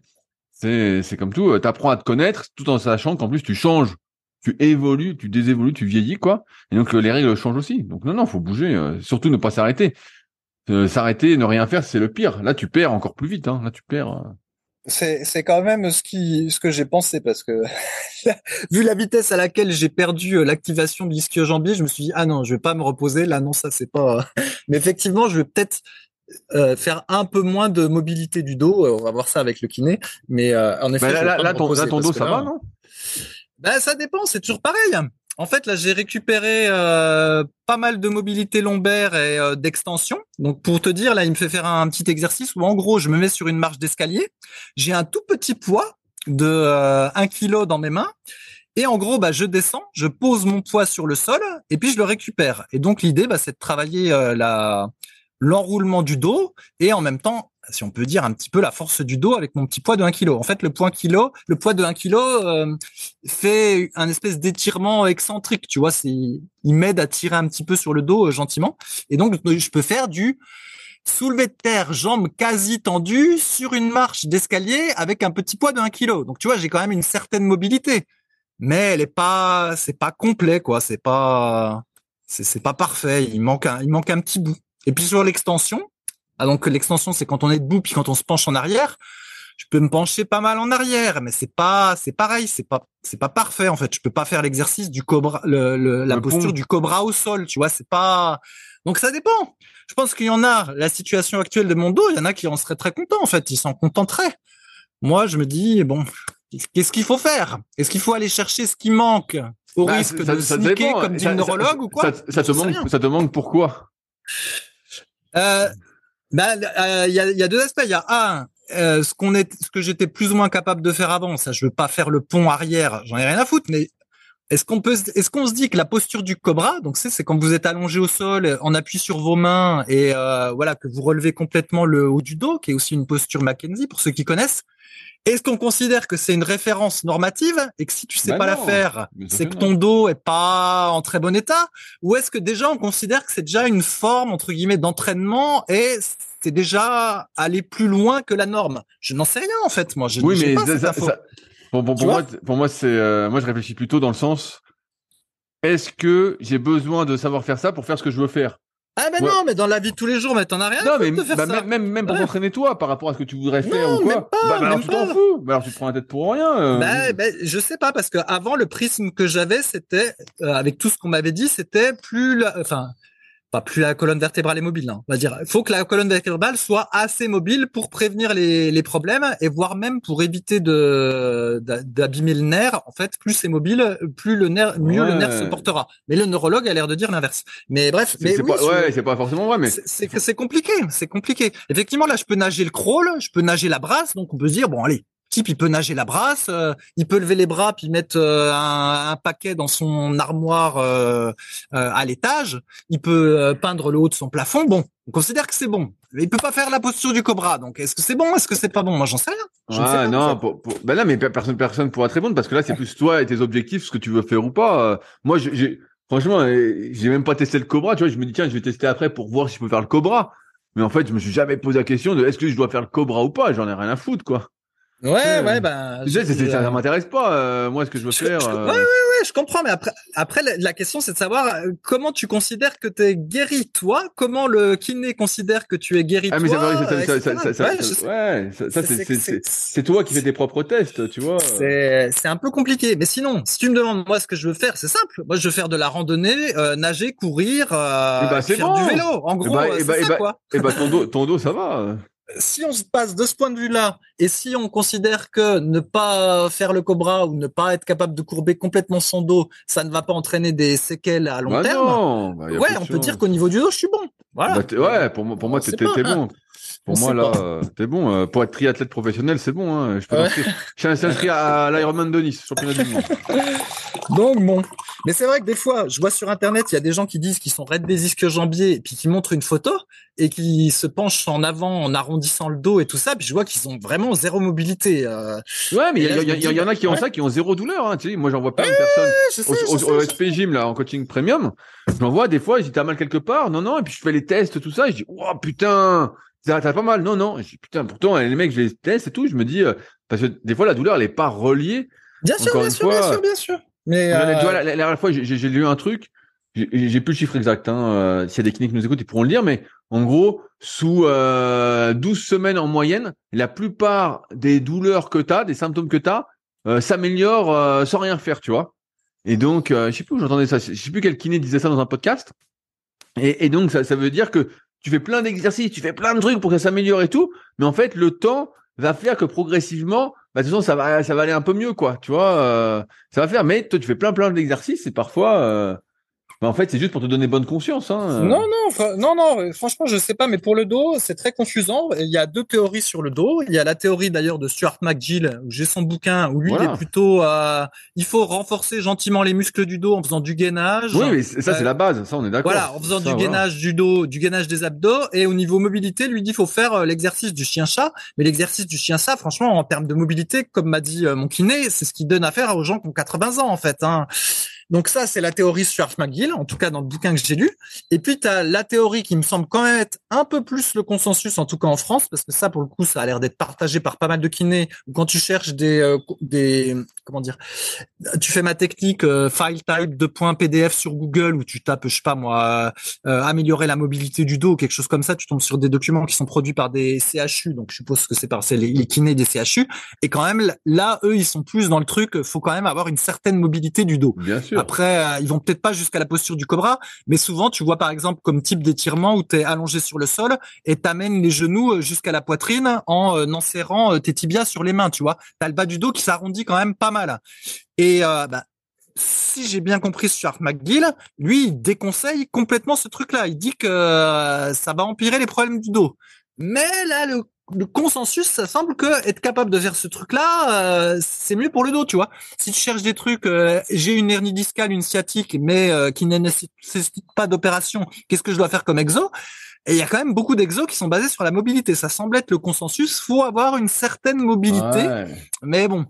Speaker 2: C'est c'est comme tout, euh, tu apprends à te connaître tout en sachant qu'en plus tu changes, tu évolues, tu désévolues, tu vieillis quoi. Et donc les règles changent aussi. Donc non non faut bouger, surtout ne pas s'arrêter. s'arrêter, ne rien faire, c'est le pire. Là tu perds encore plus vite. Hein. Là tu perds
Speaker 1: c'est c'est quand même ce qui ce que j'ai pensé parce que vu la vitesse à laquelle j'ai perdu euh, l'activation de l'ischio-jambier, je me suis dit ah non, je vais pas me reposer. Là non ça c'est pas mais effectivement, je vais peut-être euh, faire un peu moins de mobilité du dos, on va voir ça avec le kiné, mais euh, en effet
Speaker 2: bah là, là, ton, dos ça va non?
Speaker 1: Ben ça dépend, c'est toujours pareil. En fait, là, j'ai récupéré euh, pas mal de mobilité lombaire et euh, d'extension. Donc, pour te dire, là, il me fait faire un petit exercice où, en gros, je me mets sur une marche d'escalier. J'ai un tout petit poids de euh, 1 kg dans mes mains. Et en gros, bah, je descends, je pose mon poids sur le sol et puis je le récupère. Et donc, l'idée, bah, c'est de travailler euh, l'enroulement du dos et en même temps si on peut dire, un petit peu la force du dos avec mon petit poids de 1 kg. En fait, le poids kilo, le poids de 1 kg euh, fait un espèce d'étirement excentrique, tu vois, c'est il m'aide à tirer un petit peu sur le dos euh, gentiment et donc je peux faire du soulevé de terre, jambes quasi tendues sur une marche d'escalier avec un petit poids de 1 kg. Donc tu vois, j'ai quand même une certaine mobilité. Mais elle est pas c'est pas complet quoi, c'est pas c'est pas parfait, il manque un, il manque un petit bout. Et puis sur l'extension, ah, donc l'extension, c'est quand on est debout puis quand on se penche en arrière. Je peux me pencher pas mal en arrière, mais c'est pas, c'est pareil, c'est pas, c'est pas parfait en fait. Je peux pas faire l'exercice du cobra, le, la posture du cobra au sol, tu vois. C'est pas. Donc ça dépend. Je pense qu'il y en a. La situation actuelle de mon dos, il y en a qui en seraient très contents en fait. Ils s'en contenteraient. Moi, je me dis bon, qu'est-ce qu'il faut faire? Est-ce qu'il faut aller chercher ce qui manque au bah, risque de ça comme dit le neurologue ou quoi?
Speaker 2: ça, te manque, ça te manque pourquoi?
Speaker 1: Euh, euh, il y, a, y, a, deux aspects. Il y a un, euh, ce qu'on est, ce que j'étais plus ou moins capable de faire avant. Ça, je veux pas faire le pont arrière. J'en ai rien à foutre. Mais est-ce qu'on peut, est-ce qu'on se dit que la posture du cobra, donc c'est, c'est quand vous êtes allongé au sol, en appui sur vos mains et euh, voilà que vous relevez complètement le haut du dos, qui est aussi une posture Mackenzie pour ceux qui connaissent. Est-ce qu'on considère que c'est une référence normative et que si tu sais bah pas la faire, c'est que ton dos est pas en très bon état? Ou est-ce que déjà on considère que c'est déjà une forme entre guillemets d'entraînement et c'est déjà aller plus loin que la norme? Je n'en sais rien en fait, moi. Je,
Speaker 2: oui, mais ça, pour, moi, pour moi, c'est euh, moi je réfléchis plutôt dans le sens est-ce que j'ai besoin de savoir faire ça pour faire ce que je veux faire?
Speaker 1: Ah ben non, mais dans la vie de tous les jours, mais t'en as rien non, mais, de faire
Speaker 2: bah,
Speaker 1: ça.
Speaker 2: Même, même pour t'entraîner toi, par rapport à ce que tu voudrais faire ou quoi. Pas, bah, bah alors tu t'en fous. Bah alors tu te prends la tête pour rien. Euh.
Speaker 1: Je sais pas, parce que avant le prisme que j'avais, c'était, euh, avec tout ce qu'on m'avait dit, c'était plus, enfin, pas plus la colonne vertébrale est mobile. Hein. On va dire, il faut que la colonne vertébrale soit assez mobile pour prévenir les, les problèmes et voire même pour éviter de d'abîmer le nerf. En fait, plus c'est mobile, plus le nerf, mieux le nerf se portera. Mais le neurologue a l'air de dire l'inverse. Mais bref, mais
Speaker 2: oui, pas, ouais, c'est pas forcément vrai, mais
Speaker 1: c'est c'est compliqué, c'est compliqué. Effectivement, là, je peux nager le crawl, je peux nager la brasse, donc on peut se dire bon, allez, type il peut nager la brasse, euh, il peut lever les bras puis mettre euh, un, paquet dans son armoire euh, à l'étage, il peut peindre le haut de son plafond. Bon, on considère que c'est bon. Mais il peut pas faire la posture du cobra. Donc est-ce que c'est bon Est-ce que c'est pas bon? Moi j'en sais rien.
Speaker 2: ah, non, pour, ben là mais personne personne pourra te répondre parce que là c'est plus toi et tes objectifs, ce que tu veux faire ou pas. moi j'ai franchement j'ai même pas testé le cobra. Tu vois, je me dis tiens je vais tester après pour voir si je peux faire le cobra. Mais en fait je me suis jamais posé la question de est-ce que je dois faire le cobra ou pas? J'en ai rien à foutre quoi.
Speaker 1: Ouais, ouais, bah.
Speaker 2: Je, ça, euh, m'intéresse pas, euh, moi, ce que je veux faire.
Speaker 1: Euh. Ouais, ouais, ouais, je comprends, mais après, après, la, question, c'est de savoir comment tu considères que tu es guéri, toi, comment le kiné considère que tu es guéri, ah, mais
Speaker 2: toi? ouais, ça, c'est toi qui fais tes propres tests, tu vois.
Speaker 1: C'est, c'est un peu compliqué, mais sinon, si tu me demandes, moi, ce que je veux faire, c'est simple. Moi, je veux faire de la randonnée, nager, courir, bah, faire du vélo. En gros, bah, c'est ça,
Speaker 2: bah,
Speaker 1: quoi.
Speaker 2: Et bah, ton dos, ton dos, ça va
Speaker 1: si on se passe de ce point de vue-là, et si on considère que ne pas faire le cobra ou ne pas être capable de courber complètement son dos, ça ne va pas entraîner des séquelles à long bah terme, bah, ouais, on peut dire qu'au niveau du dos, je suis bon. Voilà.
Speaker 2: Bah, ouais, pour moi, pour moi,
Speaker 1: hein.
Speaker 2: bon. Pour moi, là, euh, t'es bon. Euh, pour être triathlète professionnel, c'est bon. Hein. Je peux ouais. Je suis inscrit à l'Ironman de Nice, championnat du monde.
Speaker 1: Donc bon, mais c'est vrai que des fois, je vois sur internet, il y a des gens qui disent qu'ils sont raides des isques jambiers, et puis qui montrent une photo et qui se penchent en avant en arrondissant le dos et tout ça, puis je vois qu'ils ont vraiment zéro mobilité. Euh...
Speaker 2: Ouais, mais il y, y, y, en a qui ont ça, qui ont zéro douleur. Hein, tu sais, moi, j'en vois plein de personnes au, au, au SP Gym là, en coaching premium. J'en vois des fois, ils disent t'as mal quelque part, non non, et puis je fais les tests, tout ça, et je dis oh putain, t'as pas mal, non non, je putain, pourtant les mecs, je les teste et tout, je me dis euh, parce que des fois la douleur elle est pas reliée.
Speaker 1: Bien sûr, bien sûr, bien sûr, bien sûr. Mais
Speaker 2: euh... tu vois, la, la, dernière fois, j'ai lu un truc, j'ai plus le chiffre exact. Hein, euh, S'il y a des cliniques qui nous écoutent, ils pourront le dire. Mais en gros, sous euh, 12 semaines en moyenne, la plupart des douleurs que tu as, des symptômes que tu as, euh, s'améliorent euh, sans rien faire, tu vois. Et donc, euh, je sais plus où j'entendais ça. Je sais plus quel kiné disait ça dans un podcast. Et, et donc, ça, ça veut dire que tu fais plein d'exercices, tu fais plein de trucs pour que ça s'améliore et tout. Mais en fait, le temps va faire que progressivement, bah, de toute façon, ça va, ça va aller un peu mieux, quoi. Tu vois, euh, ça va faire. Mais toi, tu fais plein, plein d'exercices et parfois, euh, bah, en fait, c'est juste pour te donner bonne conscience. Hein.
Speaker 1: Non, non, non, non. Franchement, je sais pas, mais pour le dos, c'est très confusant. Il y a deux théories sur le dos. Il y a la théorie d'ailleurs de Stuart McGill, où j'ai son bouquin, où lui voilà. il est plutôt, euh, il faut renforcer gentiment les muscles du dos en faisant du gainage.
Speaker 2: Oui, mais ça c'est la base. Ça, on est d'accord.
Speaker 1: Voilà, en faisant
Speaker 2: ça,
Speaker 1: du gainage du dos, du gainage des abdos, et au niveau mobilité, lui dit, il faut faire l'exercice du chien-chat. Mais l'exercice du chien-chat, franchement, en termes de mobilité, comme m'a dit mon kiné, c'est ce qui donne à faire aux gens qui ont 80 ans en fait. Hein. Donc ça, c'est la théorie Stuart McGill, en tout cas dans le bouquin que j'ai lu. Et puis, tu as la théorie qui me semble quand même être un peu plus le consensus, en tout cas en France, parce que ça, pour le coup, ça a l'air d'être partagé par pas mal de kinés. Quand tu cherches des, euh, des comment dire, tu fais ma technique euh, file type de PDF sur Google ou tu tapes, je sais pas moi, euh, améliorer la mobilité du dos, quelque chose comme ça, tu tombes sur des documents qui sont produits par des CHU, donc je suppose que c'est par les, les kinés des CHU. Et quand même, là, eux, ils sont plus dans le truc, faut quand même avoir une certaine mobilité du dos.
Speaker 2: Bien sûr.
Speaker 1: Après, euh, ils vont peut-être pas jusqu'à la posture du cobra, mais souvent, tu vois par exemple comme type d'étirement où tu es allongé sur le sol et t'amènes les genoux jusqu'à la poitrine en euh, enserrant tes tibias sur les mains, tu vois. T'as le bas du dos qui s'arrondit quand même pas mal. Et euh, bah, si j'ai bien compris Stuart McGill, lui, il déconseille complètement ce truc-là. Il dit que euh, ça va empirer les problèmes du dos. Mais là, le le consensus, ça semble que être capable de faire ce truc-là, euh, c'est mieux pour le dos, tu vois. Si tu cherches des trucs, euh, j'ai une hernie discale, une sciatique, mais qui ne nécessite pas d'opération, qu'est-ce que je dois faire comme exo? Et il y a quand même beaucoup d'exos qui sont basés sur la mobilité. Ça semble être le consensus. Faut avoir une certaine mobilité,
Speaker 2: Ouais.
Speaker 1: mais bon.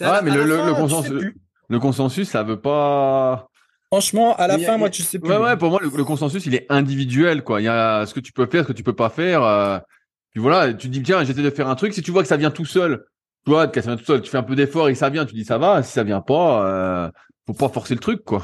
Speaker 1: La-
Speaker 2: mais le, le,
Speaker 1: fin,
Speaker 2: le
Speaker 1: tu sais
Speaker 2: consensus, le consensus, ça veut pas.
Speaker 1: Franchement, à la
Speaker 2: a-
Speaker 1: fin, moi, tu sais plus.
Speaker 2: Ouais, ouais, pour moi, le, le consensus, il est individuel, quoi. Il y a ce que tu peux faire, ce que tu peux pas faire. euh, puis voilà, tu te dis, tiens, j'essaie de faire un truc. Si tu vois que ça vient tout seul, toi, que ça vient tout seul, tu fais un peu d'effort et que ça vient, tu dis, ça va. Si ça vient pas, euh, faut pas forcer le truc, quoi.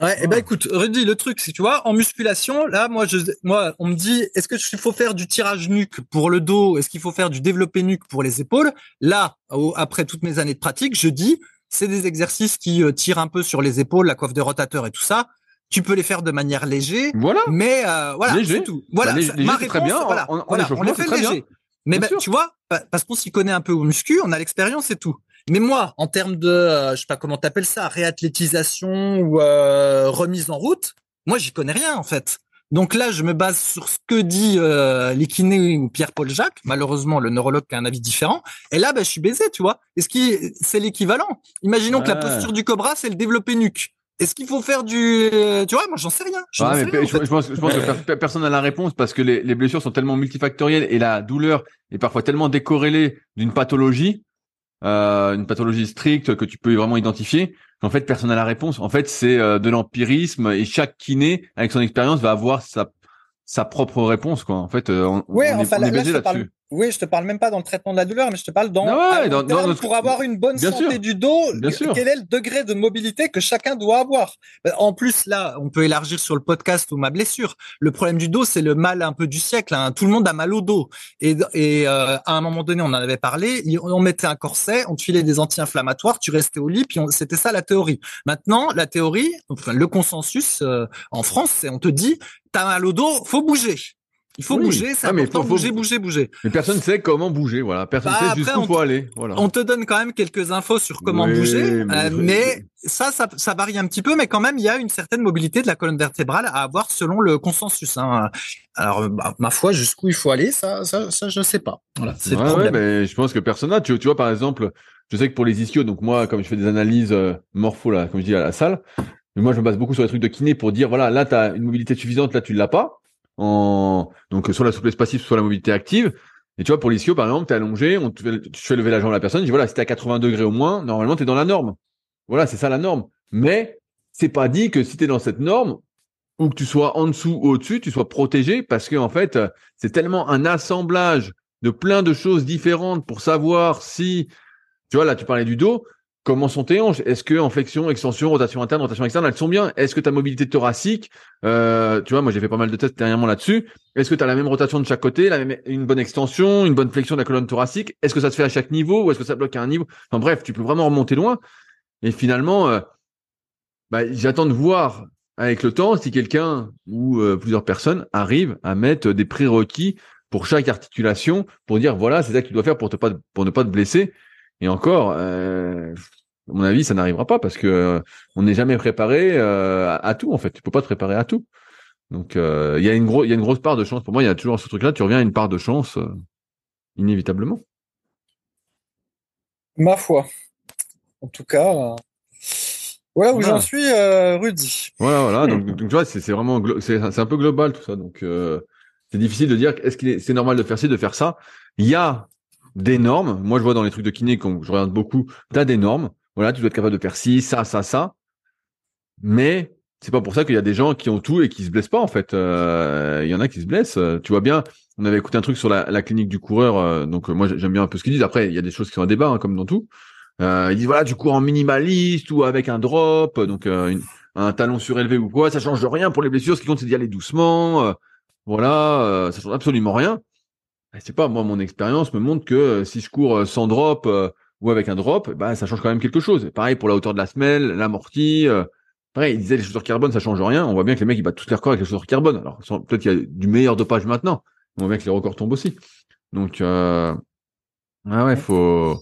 Speaker 1: Ouais, et ben écoute, Rudy, le truc, c'est tu vois, en musculation, là, moi, je, moi, on me dit, est-ce que il faut faire du tirage nuque pour le dos, est-ce qu'il faut faire du développé nuque pour les épaules? Là, au- après toutes mes années de pratique, je dis, c'est des exercices qui euh, tirent un peu sur les épaules, la coiffe de rotateur et tout ça. Tu peux les faire de manière léger,
Speaker 2: Voilà.
Speaker 1: mais euh, voilà,
Speaker 2: Léger.
Speaker 1: c'est tout. Voilà,
Speaker 2: Bah, léger,
Speaker 1: ma
Speaker 2: très bien.
Speaker 1: voilà,
Speaker 2: En- en
Speaker 1: voilà, on les fait
Speaker 2: bien.
Speaker 1: léger. Mais ben,
Speaker 2: sûr.
Speaker 1: tu vois, pa- parce qu'on s'y connaît un peu au muscu, on a l'expérience et tout. Mais moi, en termes de, euh, je sais pas comment t'appelles ça, réathlétisation ou euh, remise en route, moi, j'y connais rien en fait. Donc là, je me base sur ce que dit euh, ou Pierre-Paul Jacques. Malheureusement, le neurologue qui a un avis différent. Et là, ben, je suis baisé, tu vois. Est-ce que c'est l'équivalent? Imaginons que la posture du cobra, c'est le développé nuque. Est-ce qu'il faut faire du, euh, tu vois, moi, j'en sais rien. Sais
Speaker 2: mais je, pense, je pense que per- per- personne n'a la réponse parce que les, les blessures sont tellement multifactorielles et la douleur est parfois tellement décorrélée d'une pathologie, euh, une pathologie stricte que tu peux vraiment identifier, qu'en fait personne n'a la réponse. En fait, c'est euh, de l'empirisme et chaque kiné, avec son expérience, va avoir sa sa propre réponse, quoi. En fait, euh, on,
Speaker 1: Ouais,
Speaker 2: on est, on
Speaker 1: là,
Speaker 2: est
Speaker 1: là, je parle-
Speaker 2: là-dessus.
Speaker 1: Oui, je te parle même pas dans le traitement de la douleur, mais je te parle dans,
Speaker 2: Ah ouais,
Speaker 1: à long
Speaker 2: dans- dans
Speaker 1: terme,
Speaker 2: notre-
Speaker 1: pour avoir une bonne
Speaker 2: Bien
Speaker 1: santé
Speaker 2: sûr.
Speaker 1: du dos.
Speaker 2: Bien sûr.
Speaker 1: Quel est le degré de mobilité que chacun doit avoir Ben, En plus, là, on peut élargir sur le podcast ou ma blessure. Le problème du dos, c'est le mal un peu du siècle. hein. Tout le monde a mal au dos. Et, et euh, à un moment donné, on en avait parlé. On mettait un corset, on te filait des anti-inflammatoires, tu restais au lit, puis c'était ça la théorie. Maintenant, la théorie, enfin le consensus euh, en France, c'est on te dit, t'as mal au dos, faut bouger. Il faut bouger, c'est important, bouger, bouger, bouger.
Speaker 2: Mais personne ne sait comment bouger, voilà. Personne ne bah, sait jusqu'où faut aller, voilà.
Speaker 1: On te donne quand même quelques infos sur comment bouger, mais, ça, ça, ça, varie un petit peu, mais quand même, il y a une certaine mobilité de la colonne vertébrale à avoir selon le consensus. Hein. Alors, bah, ma foi, jusqu'où il faut aller, ça, ça, ça je sais pas. Voilà,
Speaker 2: c'est le problème. mais je pense que personne n'a. Tu, tu vois, par exemple, je sais que pour les ischios, donc moi, comme je fais des analyses euh, morpho, là, comme je dis à la salle, moi, je me base beaucoup sur les trucs de kiné pour dire, voilà, là, tu as une mobilité suffisante, là, tu l'as pas. En... Donc, soit la souplesse passive, soit la mobilité active. Et tu vois, pour l'ischio, par exemple, tu es allongé, on tu fais lever la jambe à la personne, je dis, voilà, si t'es à 80 degrés au moins, normalement, tu es dans la norme. Voilà, c'est ça la norme. Mais c'est pas dit que si tu es dans cette norme, ou que tu sois en dessous ou au-dessus, tu sois protégé, parce que en fait, c'est tellement un assemblage de plein de choses différentes pour savoir si tu vois, là, tu parlais du dos. Comment sont tes hanches? Est-ce que en flexion, extension, rotation interne, rotation externe, elles sont bien? Est-ce que ta mobilité thoracique, euh, tu vois, moi j'ai fait pas mal de tests dernièrement là-dessus. Est-ce que tu as la même rotation de chaque côté, la même, une bonne extension, une bonne flexion de la colonne thoracique? Est-ce que ça se fait à chaque niveau ou est-ce que ça bloque à un niveau? Enfin bref, tu peux vraiment remonter loin. Et finalement, euh, bah, j'attends de voir avec le temps si quelqu'un ou euh, plusieurs personnes arrivent à mettre des prérequis pour chaque articulation pour dire voilà c'est ça que tu dois faire pour te pas pour ne pas te blesser. Et encore, à mon avis, ça n'arrivera pas parce que euh, on n'est jamais préparé euh, à, tout en fait. Tu peux pas te préparer à tout. Donc euh, il y a une grosse, il y a une grosse part de chance. Pour moi, il y a toujours ce truc-là. Tu reviens à une part de chance inévitablement.
Speaker 1: Ma foi. En tout cas. Voilà où j'en suis, Rudy.
Speaker 2: Voilà, voilà. Donc, tu vois, c'est vraiment, c'est un peu global tout ça. Donc, c'est difficile de dire est-ce que c'est normal de faire ci, de faire ça. Il y a des normes. Moi, je vois dans les trucs de kiné, quand je regarde beaucoup, tu as des normes. Voilà, tu dois être capable de faire ci, ça, ça, ça. Mais c'est pas pour ça qu'il y a des gens qui ont tout et qui se blessent pas en fait. Euh, il y en a qui se blessent. Tu vois bien, on avait écouté un truc sur la, clinique du coureur. Euh, donc moi j'aime bien un peu ce qu'ils disent. Après il y a des choses qui sont à débat hein, comme dans tout. Euh, ils disent voilà tu cours en minimaliste ou avec un drop, donc un talon surélevé ou quoi, ça change rien pour les blessures. Ce qui compte c'est d'y aller doucement. voilà, ça change absolument rien. Je sais pas, moi, mon expérience me montre que euh, si je cours euh, sans drop euh, ou avec un drop, bah, ça change quand même quelque chose. Pareil pour la hauteur de la semelle, l'amorti. pareil, ils disaient les chaussures carbone, ça change rien. On voit bien que les mecs, ils battent tous les records avec les chaussures carbone. Alors, peut-être qu'il y a du meilleur dopage maintenant. On voit bien que les records tombent aussi. Donc, euh... ah ouais, faut...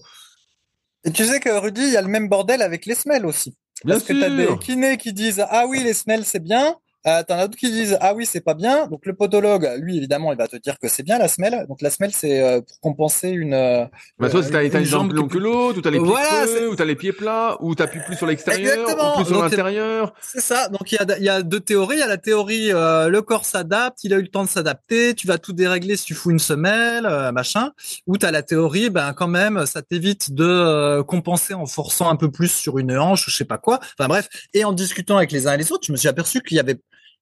Speaker 1: Et tu sais que Rudy, il y a le même bordel avec les semelles aussi. Parce que tu as des kinés qui disent Ah oui, les semelles, c'est bien. Euh, T'en as d'autres qui disent ah oui c'est pas bien. Donc le podologue, lui évidemment, il va te dire que c'est bien la semelle. Donc la semelle c'est euh, pour compenser une. Euh,
Speaker 2: bah toi, t'as une jambe plus que l'autre, ou t'as les pieds voilà, ou t'as les pieds plats, ou t'appuies plus sur l'extérieur, ou plus sur l'intérieur.
Speaker 1: C'est ça. Donc il y a, y a deux théories. Il y a la théorie euh, le corps s'adapte, il a eu le temps de s'adapter, tu vas tout dérégler si tu fous une semelle, machin. Ou t'as la théorie, ben quand même, ça t'évite de compenser en forçant un peu plus sur une hanche ou je sais pas quoi. Enfin bref. Et en discutant avec les uns et les autres, je me suis aperçu qu'il y avait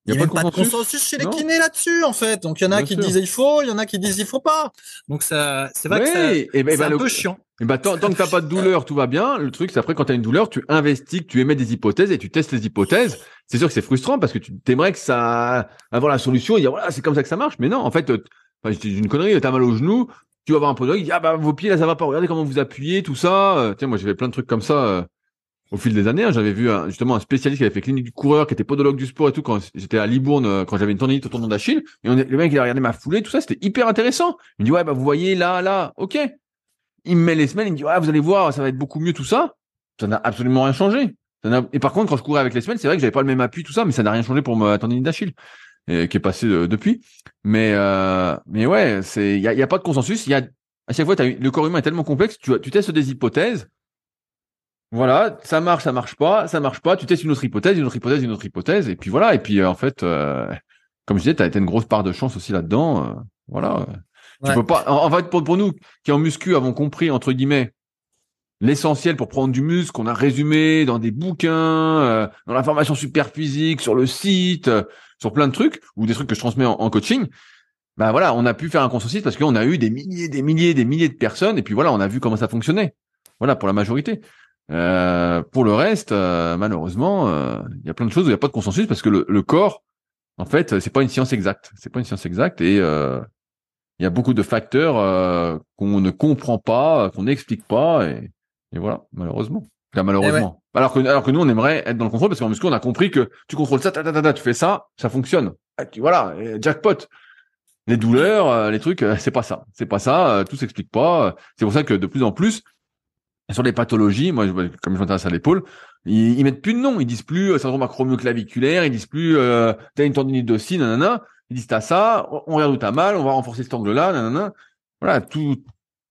Speaker 1: il n'y a, pas, de consensus chez les kinés là-dessus, en fait. Donc, il y en a qui disent il faut, il y en a qui disent il faut pas. Donc, ça, c'est vrai que c'est ben, ben, un peu chiant.
Speaker 2: Et bah, tant, tant que t'as pas de douleur, tout va bien. Le truc, c'est après, quand tu as une douleur, tu investis, tu émets des hypothèses et tu testes les hypothèses. C'est sûr que c'est frustrant parce que tu t'aimerais que ça, avoir la solution et dire voilà, c'est comme ça que ça marche. Mais non, en fait, enfin, j'ai une connerie, t'as mal au genou, tu vas voir un podologue, il dit ah bah, vos pieds là, ça va pas, regardez comment vous appuyez, tout ça. Tiens, moi, j'ai fait plein de trucs comme ça. Euh, au fil des années. Hein, j'avais vu justement un spécialiste qui avait fait clinique du coureur, qui était podologue du sport et tout, quand j'étais à Libourne, euh, quand j'avais une tendinite au tendon d'Achille. Et le mec, il a regardé ma foulée, tout ça, c'était hyper intéressant. Il me dit, ouais, bah, vous voyez, là, là, ok. Il me met les semaines, il me dit, ouais, vous allez voir, ça va être beaucoup mieux, tout ça. Ça n'a absolument rien changé. et par contre, quand je courais avec les semaines, c'est vrai que j'avais pas le même appui, tout ça, mais ça n'a rien changé pour ma tendinite d'Achille, qui est passé euh, depuis. Mais, euh, mais ouais, c'est, il y a, pas de consensus. Il y a, à chaque fois, le corps humain est tellement complexe, tu, tu testes des hypothèses, voilà, ça marche, ça marche pas, ça marche pas. Tu testes une autre hypothèse, une autre hypothèse, une autre hypothèse, et puis voilà. Et puis euh, en fait, euh, comme je disais, tu as, une grosse part de chance aussi là-dedans. Euh, voilà. Tu peux pas. En, fait, pour, pour, nous qui en muscu avons compris entre guillemets l'essentiel pour prendre du muscle, qu'on a résumé dans des bouquins, dans la formation super physique, sur le site, sur plein de trucs ou des trucs que je transmets en, coaching. Ben voilà, on a pu faire un consensus parce qu'on a eu des milliers, des milliers, des milliers de personnes, et puis voilà, on a vu comment ça fonctionnait. Voilà pour la majorité. Euh, pour le reste, euh, malheureusement, euh, il y a plein de choses où il n'y a pas de consensus parce que le, le corps, en fait, c'est pas une science exacte. C'est pas une science exacte et il y a beaucoup de facteurs qu'on ne comprend pas, qu'on n'explique pas et, et, voilà, malheureusement. Enfin, malheureusement. Alors que alors que nous on aimerait être dans le contrôle parce qu'en muscu on a compris que tu contrôles ça, ta, ta, ta, tu fais ça, ça fonctionne. Et voilà, jackpot. les douleurs, les trucs, c'est pas ça. C'est pas ça. tout s'explique pas. C'est pour ça que de plus en plus, sur les pathologies, moi, comme je m'intéresse à l'épaule, ils, ils, mettent plus de nom. Ils disent plus euh, syndrome acromioclaviculaire. Ils disent plus euh, t'as une tendinite d'ossie, nanana. Ils disent t'as ça. On regarde où t'as mal. On va renforcer cet angle-là, nanana. Voilà, tout.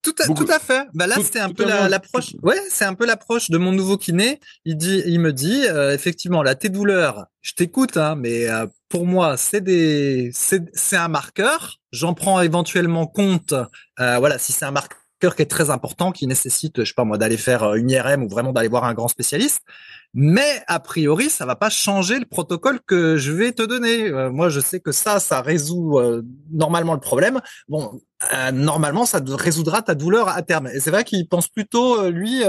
Speaker 1: Tout à, tout à fait. Bah là, c'était un peu l'approche. ouais, c'est un peu l'approche de mon nouveau kiné. Il dit, il me dit, euh, effectivement, là, tes douleurs, je t'écoute, hein, mais euh, pour moi, c'est des, c'est un marqueur. J'en prends éventuellement compte. Euh, voilà, si c'est un marqueur qui est très important, qui nécessite, je sais pas moi, d'aller faire euh, une IRM ou vraiment d'aller voir un grand spécialiste. Mais a priori, ça va pas changer le protocole que je vais te donner. Euh, moi, je sais que ça, ça résout euh, normalement le problème. Bon, normalement, ça résoudra ta douleur à terme. Et c'est vrai qu'il pense plutôt, lui,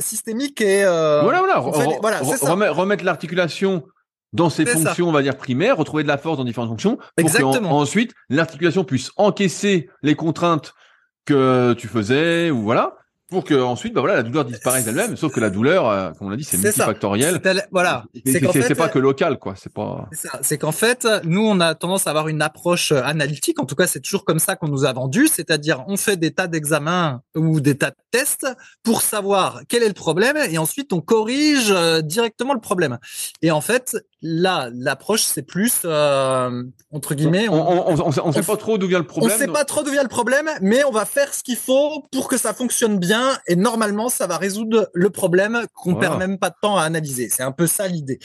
Speaker 1: systémique et
Speaker 2: voilà, voilà, voilà remettre l'articulation dans ses fonctions, on va dire primaires, retrouver de la force dans différentes fonctions, pour qu'ensuite l'articulation puisse encaisser les contraintes que tu faisais ou voilà pour que ensuite bah voilà la douleur disparaisse d'elle-même. Sauf que la douleur euh, comme on l'a dit c'est multifactoriel.
Speaker 1: Voilà.
Speaker 2: C'est pas que local quoi. C'est pas
Speaker 1: c'est qu'en fait nous on a tendance à avoir une approche euh, analytique. En tout cas c'est toujours comme ça qu'on nous a vendu c'est-à-dire on fait des tas d'examens ou des tas de tests pour savoir quel est le problème et ensuite on corrige euh, directement le problème. Et en fait là l'approche c'est plus entre guillemets
Speaker 2: on on, on, on, sait pas trop d'où vient le problème
Speaker 1: on sait pas trop d'où vient le problème mais on va faire ce qu'il faut pour que ça fonctionne bien et normalement ça va résoudre le problème qu'on perd même pas de temps à analyser. C'est un peu ça l'idée.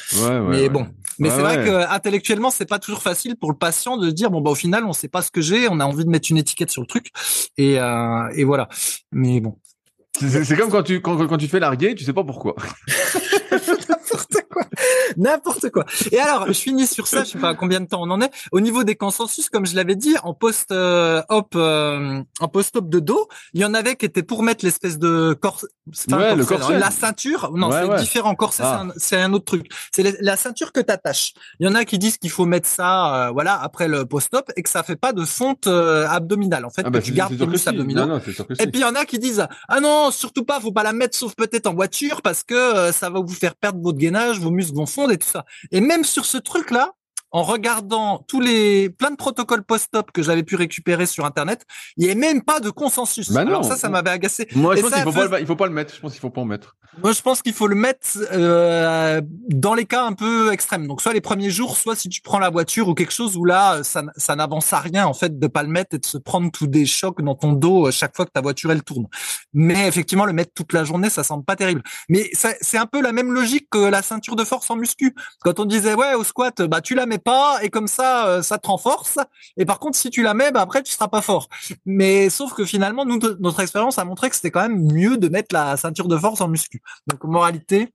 Speaker 1: mais bon, mais c'est vrai que intellectuellement c'est pas toujours facile pour le patient de dire bon bah au final on sait pas ce que j'ai, on a envie de mettre une étiquette sur le truc et euh, et voilà. Mais bon.
Speaker 2: C'est comme quand tu quand, quand tu fais larguer, tu sais pas pourquoi.
Speaker 1: n'importe quoi. Et alors, je finis sur ça, je sais pas combien de temps on en est. Au niveau des consensus, comme je l'avais dit, en post-op, euh, en post-op de dos, il y en avait qui étaient pour mettre l'espèce de corset,
Speaker 2: ouais, le corset.
Speaker 1: la ceinture. Non, c'est différent. Corset, ah. c'est un, autre truc. C'est la ceinture que t'attaches. Il y en a qui disent qu'il faut mettre ça, euh, voilà, après le post-op et que ça fait pas de fonte euh, abdominale. En fait, ah bah, tu gardes tes muscles abdominaux. et puis il y en a qui disent, ah non, surtout pas, faut pas la mettre, sauf peut-être en voiture parce que ça va vous faire perdre votre gainage, vos muscles vont Et même sur ce truc-là, en regardant tous les plein de protocoles post-op que j'avais pu récupérer sur internet, il n'y avait même pas de consensus.
Speaker 2: Bah
Speaker 1: Alors ça, ça m'avait agacé.
Speaker 2: Moi, je pense qu'il faut, pas, il faut pas le mettre. Je pense qu'il faut pas en mettre.
Speaker 1: Moi, je pense qu'il faut le mettre euh, dans les cas un peu extrêmes. Donc, soit les premiers jours, soit si tu prends la voiture ou quelque chose où là, ça, ça n'avance à rien en fait de pas le mettre et de se prendre tous des chocs dans ton dos euh, chaque fois que ta voiture elle tourne. Mais effectivement, le mettre toute la journée, ça semble pas terrible. Mais c'est un peu la même logique que la ceinture de force en muscu. Quand on disait ouais au squat, bah tu la mets pas et comme ça, euh, ça te renforce. Et par contre, si tu la mets, bah après tu seras pas fort. Mais sauf que finalement, nous, notre expérience a montré que c'était quand même mieux de mettre la ceinture de force en muscu. Donc moralité,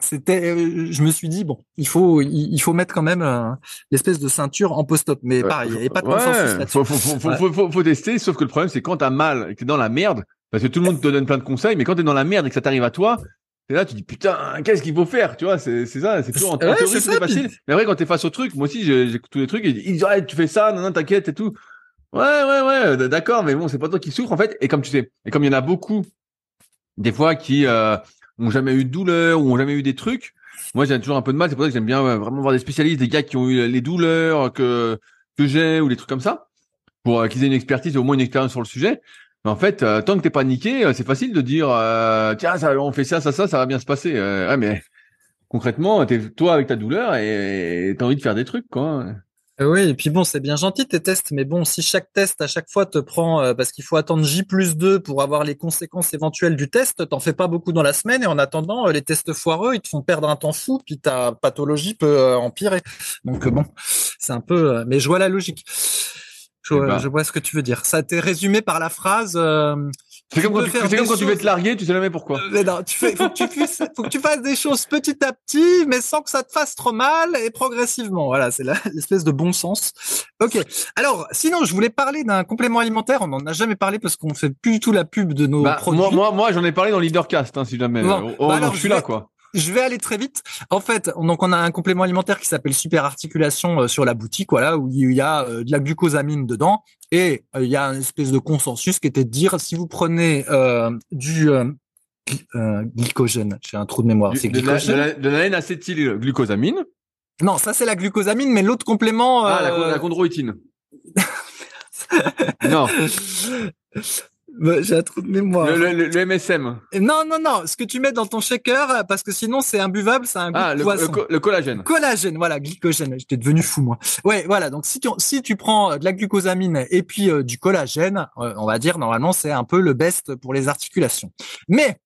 Speaker 1: c'était, euh, je me suis dit bon, il faut, il, faut mettre quand même euh, l'espèce de ceinture en post-op. Mais pareil, il n'y avait pas de consensus là-dessus.
Speaker 2: Faut, faut, faut, faut, tester. Sauf que le problème, c'est quand t'as mal et que t'es dans la merde, parce que tout le monde te donne plein de conseils, mais quand t'es dans la merde et que ça t'arrive à toi, et là, tu dis putain, qu'est-ce qu'il faut faire, tu vois C'est ça, c'est toujours en, théorie c'est facile. Mais après, quand t'es face au truc, moi aussi, j'écoute tous les trucs. Et ils disent ouais, tu fais ça, non, non, t'inquiète et tout. Ouais, ouais, ouais, d'accord, mais bon, c'est pas toi qui souffre en fait. Et comme tu sais, et comme il y en a beaucoup, des fois qui euh, ont jamais eu de douleur ou ont jamais eu des trucs. Moi, j'ai toujours un peu de mal. C'est pour ça que j'aime bien vraiment voir des spécialistes, des gars qui ont eu les douleurs que que j'ai ou des trucs comme ça, pour euh, qu'ils aient une expertise, au moins une expérience sur le sujet. En fait, euh, tant que t'es pas niqué, euh, c'est facile de dire euh, tiens, on fait ça, ça, ça, ça va bien se passer. ouais, mais concrètement, toi avec ta douleur et t'as envie de faire des trucs, quoi.
Speaker 1: Oui, et puis bon, c'est bien gentil tes tests, mais bon, si chaque test à chaque fois te prend, parce qu'il faut attendre J plus 2 pour avoir les conséquences éventuelles du test, t'en fais pas beaucoup dans la semaine, et en attendant, les tests foireux, ils te font perdre un temps fou, puis ta pathologie peut empirer. Donc bon, c'est un peu, mais je vois la logique. Je, eh ben. je, vois ce que tu veux dire. Ça t'est résumé par la phrase. Euh,
Speaker 2: c'est comme, quand, tu, comme quand tu veux te larguer, tu sais jamais pourquoi.
Speaker 1: Euh, mais non, tu fais, faut que tu puisses, faut que tu fasses des choses petit à petit, mais sans que ça te fasse trop mal et progressivement. Voilà, c'est l'espèce de bon sens. Ok. Alors, sinon, je voulais parler d'un complément alimentaire. On n'en a jamais parlé parce qu'on fait plus du tout la pub de nos bah, produits.
Speaker 2: Moi, moi, moi, j'en ai parlé dans Leadercast, hein, si jamais. oh, bah alors, je suis là, quoi
Speaker 1: je vais aller très vite. En fait, donc on a un complément alimentaire qui s'appelle Super Articulation euh, sur la boutique, voilà, où il y a euh, de la glucosamine dedans, et euh, il y a une espèce de consensus qui était de dire si vous prenez du glycogène, j'ai un trou de mémoire, c'est
Speaker 2: glycogène. De la, N-acétylglucosamine.
Speaker 1: Non, ça c'est la glucosamine, mais l'autre complément.
Speaker 2: Ah, la, la chondroïtine. Non.
Speaker 1: Bah, J'ai un trou de mémoire.
Speaker 2: Le, le- le MSM.
Speaker 1: Non, non, non. Ce que tu mets dans ton shaker, parce que sinon c'est imbuvable, c'est un goût
Speaker 2: Ah,
Speaker 1: de
Speaker 2: le,
Speaker 1: poisson.
Speaker 2: le co- le collagène.
Speaker 1: Collagène, voilà, glycogène. J'étais devenu fou moi. Ouais, voilà. Donc si tu si tu prends euh, de la glucosamine et puis euh, du collagène, euh, on va dire normalement c'est un peu le best pour les articulations. Mais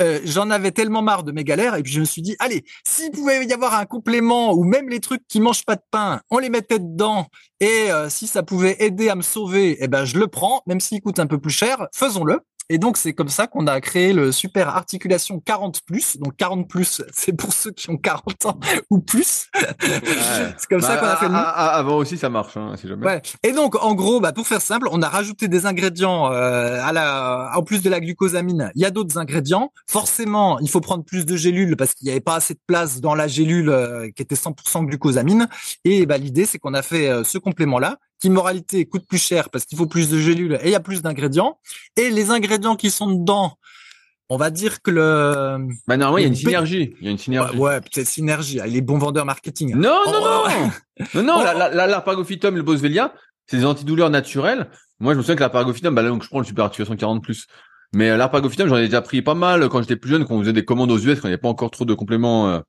Speaker 1: euh, j'en avais tellement marre de mes galères et puis je me suis dit allez, s'il pouvait y avoir un complément ou même les trucs qui mangent pas de pain, on les mettait dedans et euh, si ça pouvait aider à me sauver, eh ben je le prends, même s'il coûte un peu plus cher, faisons-le. Et donc c'est comme ça qu'on a créé le super articulation 40 Donc 40 c'est pour ceux qui ont 40 ans ou plus. c'est comme ça
Speaker 2: Bah,
Speaker 1: qu'on a fait le
Speaker 2: Avant aussi, ça marche, hein, si jamais.
Speaker 1: Ouais. Et donc, en gros, bah, pour faire simple, on a rajouté des ingrédients euh, à la, en plus de la glucosamine. Il y a d'autres ingrédients. Forcément, il faut prendre plus de gélules parce qu'il n'y avait pas assez de place dans la gélule euh, qui était 100% glucosamine. Et bah, l'idée, c'est qu'on a fait euh, ce complément-là moralité, coûte plus cher parce qu'il faut plus de gélules et il y a plus d'ingrédients. Et les ingrédients qui sont dedans, on va dire que le
Speaker 2: Bah, normalement, il y a une synergie. Il y a une synergie.
Speaker 1: ouais, peut-être synergie. Ah, Les bons vendeurs marketing.
Speaker 2: Non, non,
Speaker 1: Oh,
Speaker 2: non. Non, non,
Speaker 1: Oh.
Speaker 2: la- la- l'arpagophytum, le boswellia, c'est des antidouleurs naturels. Moi, je me souviens que l'arpagophytum, bah, là, donc, je prends le super articulation 40 Mais euh, l'arpagophytum, j'en ai déjà pris pas mal quand j'étais plus jeune, quand on faisait des commandes aux US, quand il n'y avait pas encore trop de compléments euh,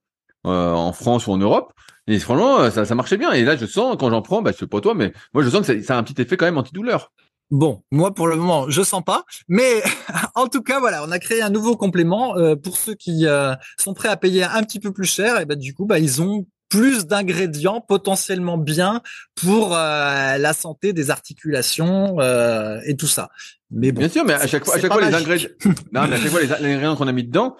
Speaker 2: euh, en France ou en Europe. Et franchement, euh, ça, ça marchait bien. Et là, je sens, quand j'en prends, bah, je sais pas toi, mais moi, je sens que ça, ça a un petit effet quand même antidouleur.
Speaker 1: Bon, moi pour le moment, je sens pas, mais en tout cas, voilà, on a créé un nouveau complément euh, pour ceux qui euh, sont prêts à payer un petit peu plus cher. Et ben du coup, bah ils ont plus d'ingrédients potentiellement bien pour euh, la santé des articulations euh, et tout ça. Mais bon,
Speaker 2: Bien sûr, mais à chaque fois, à chaque fois, les ingrédients, non, mais à chaque fois, les ingrédients qu'on a mis dedans,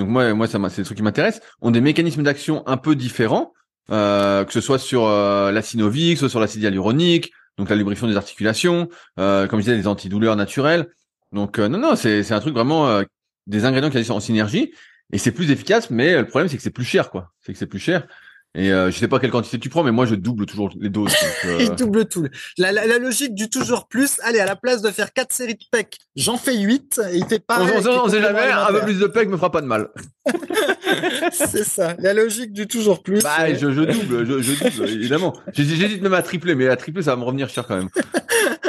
Speaker 2: donc moi, moi, ça, c'est des trucs qui m'intéressent, ont des mécanismes d'action un peu différents, euh, que ce soit sur euh, la synovique, que ce soit sur l'acide hyaluronique, donc la lubrification des articulations, euh, comme je disais, des antidouleurs naturels. Donc euh, non, non, c'est c'est un truc vraiment euh, des ingrédients qui agissent en synergie et c'est plus efficace, mais le problème c'est que c'est plus cher, quoi. C'est que c'est plus cher. Et euh, je sais pas quelle quantité tu prends, mais moi je double toujours les doses. donc, euh,
Speaker 1: il double tout. La, la, la logique du toujours plus. Allez, à la place de faire quatre séries de pecs, j'en fais 8 et il fait
Speaker 2: on,
Speaker 1: pareil.
Speaker 2: on, sait- jamais, un peu plus de pec me fera pas de mal.
Speaker 1: C'est ça, la logique du toujours plus.
Speaker 2: Bah, je, je double, je, je double, évidemment. J'hésite même à tripler, mais à tripler, ça va me revenir cher quand même.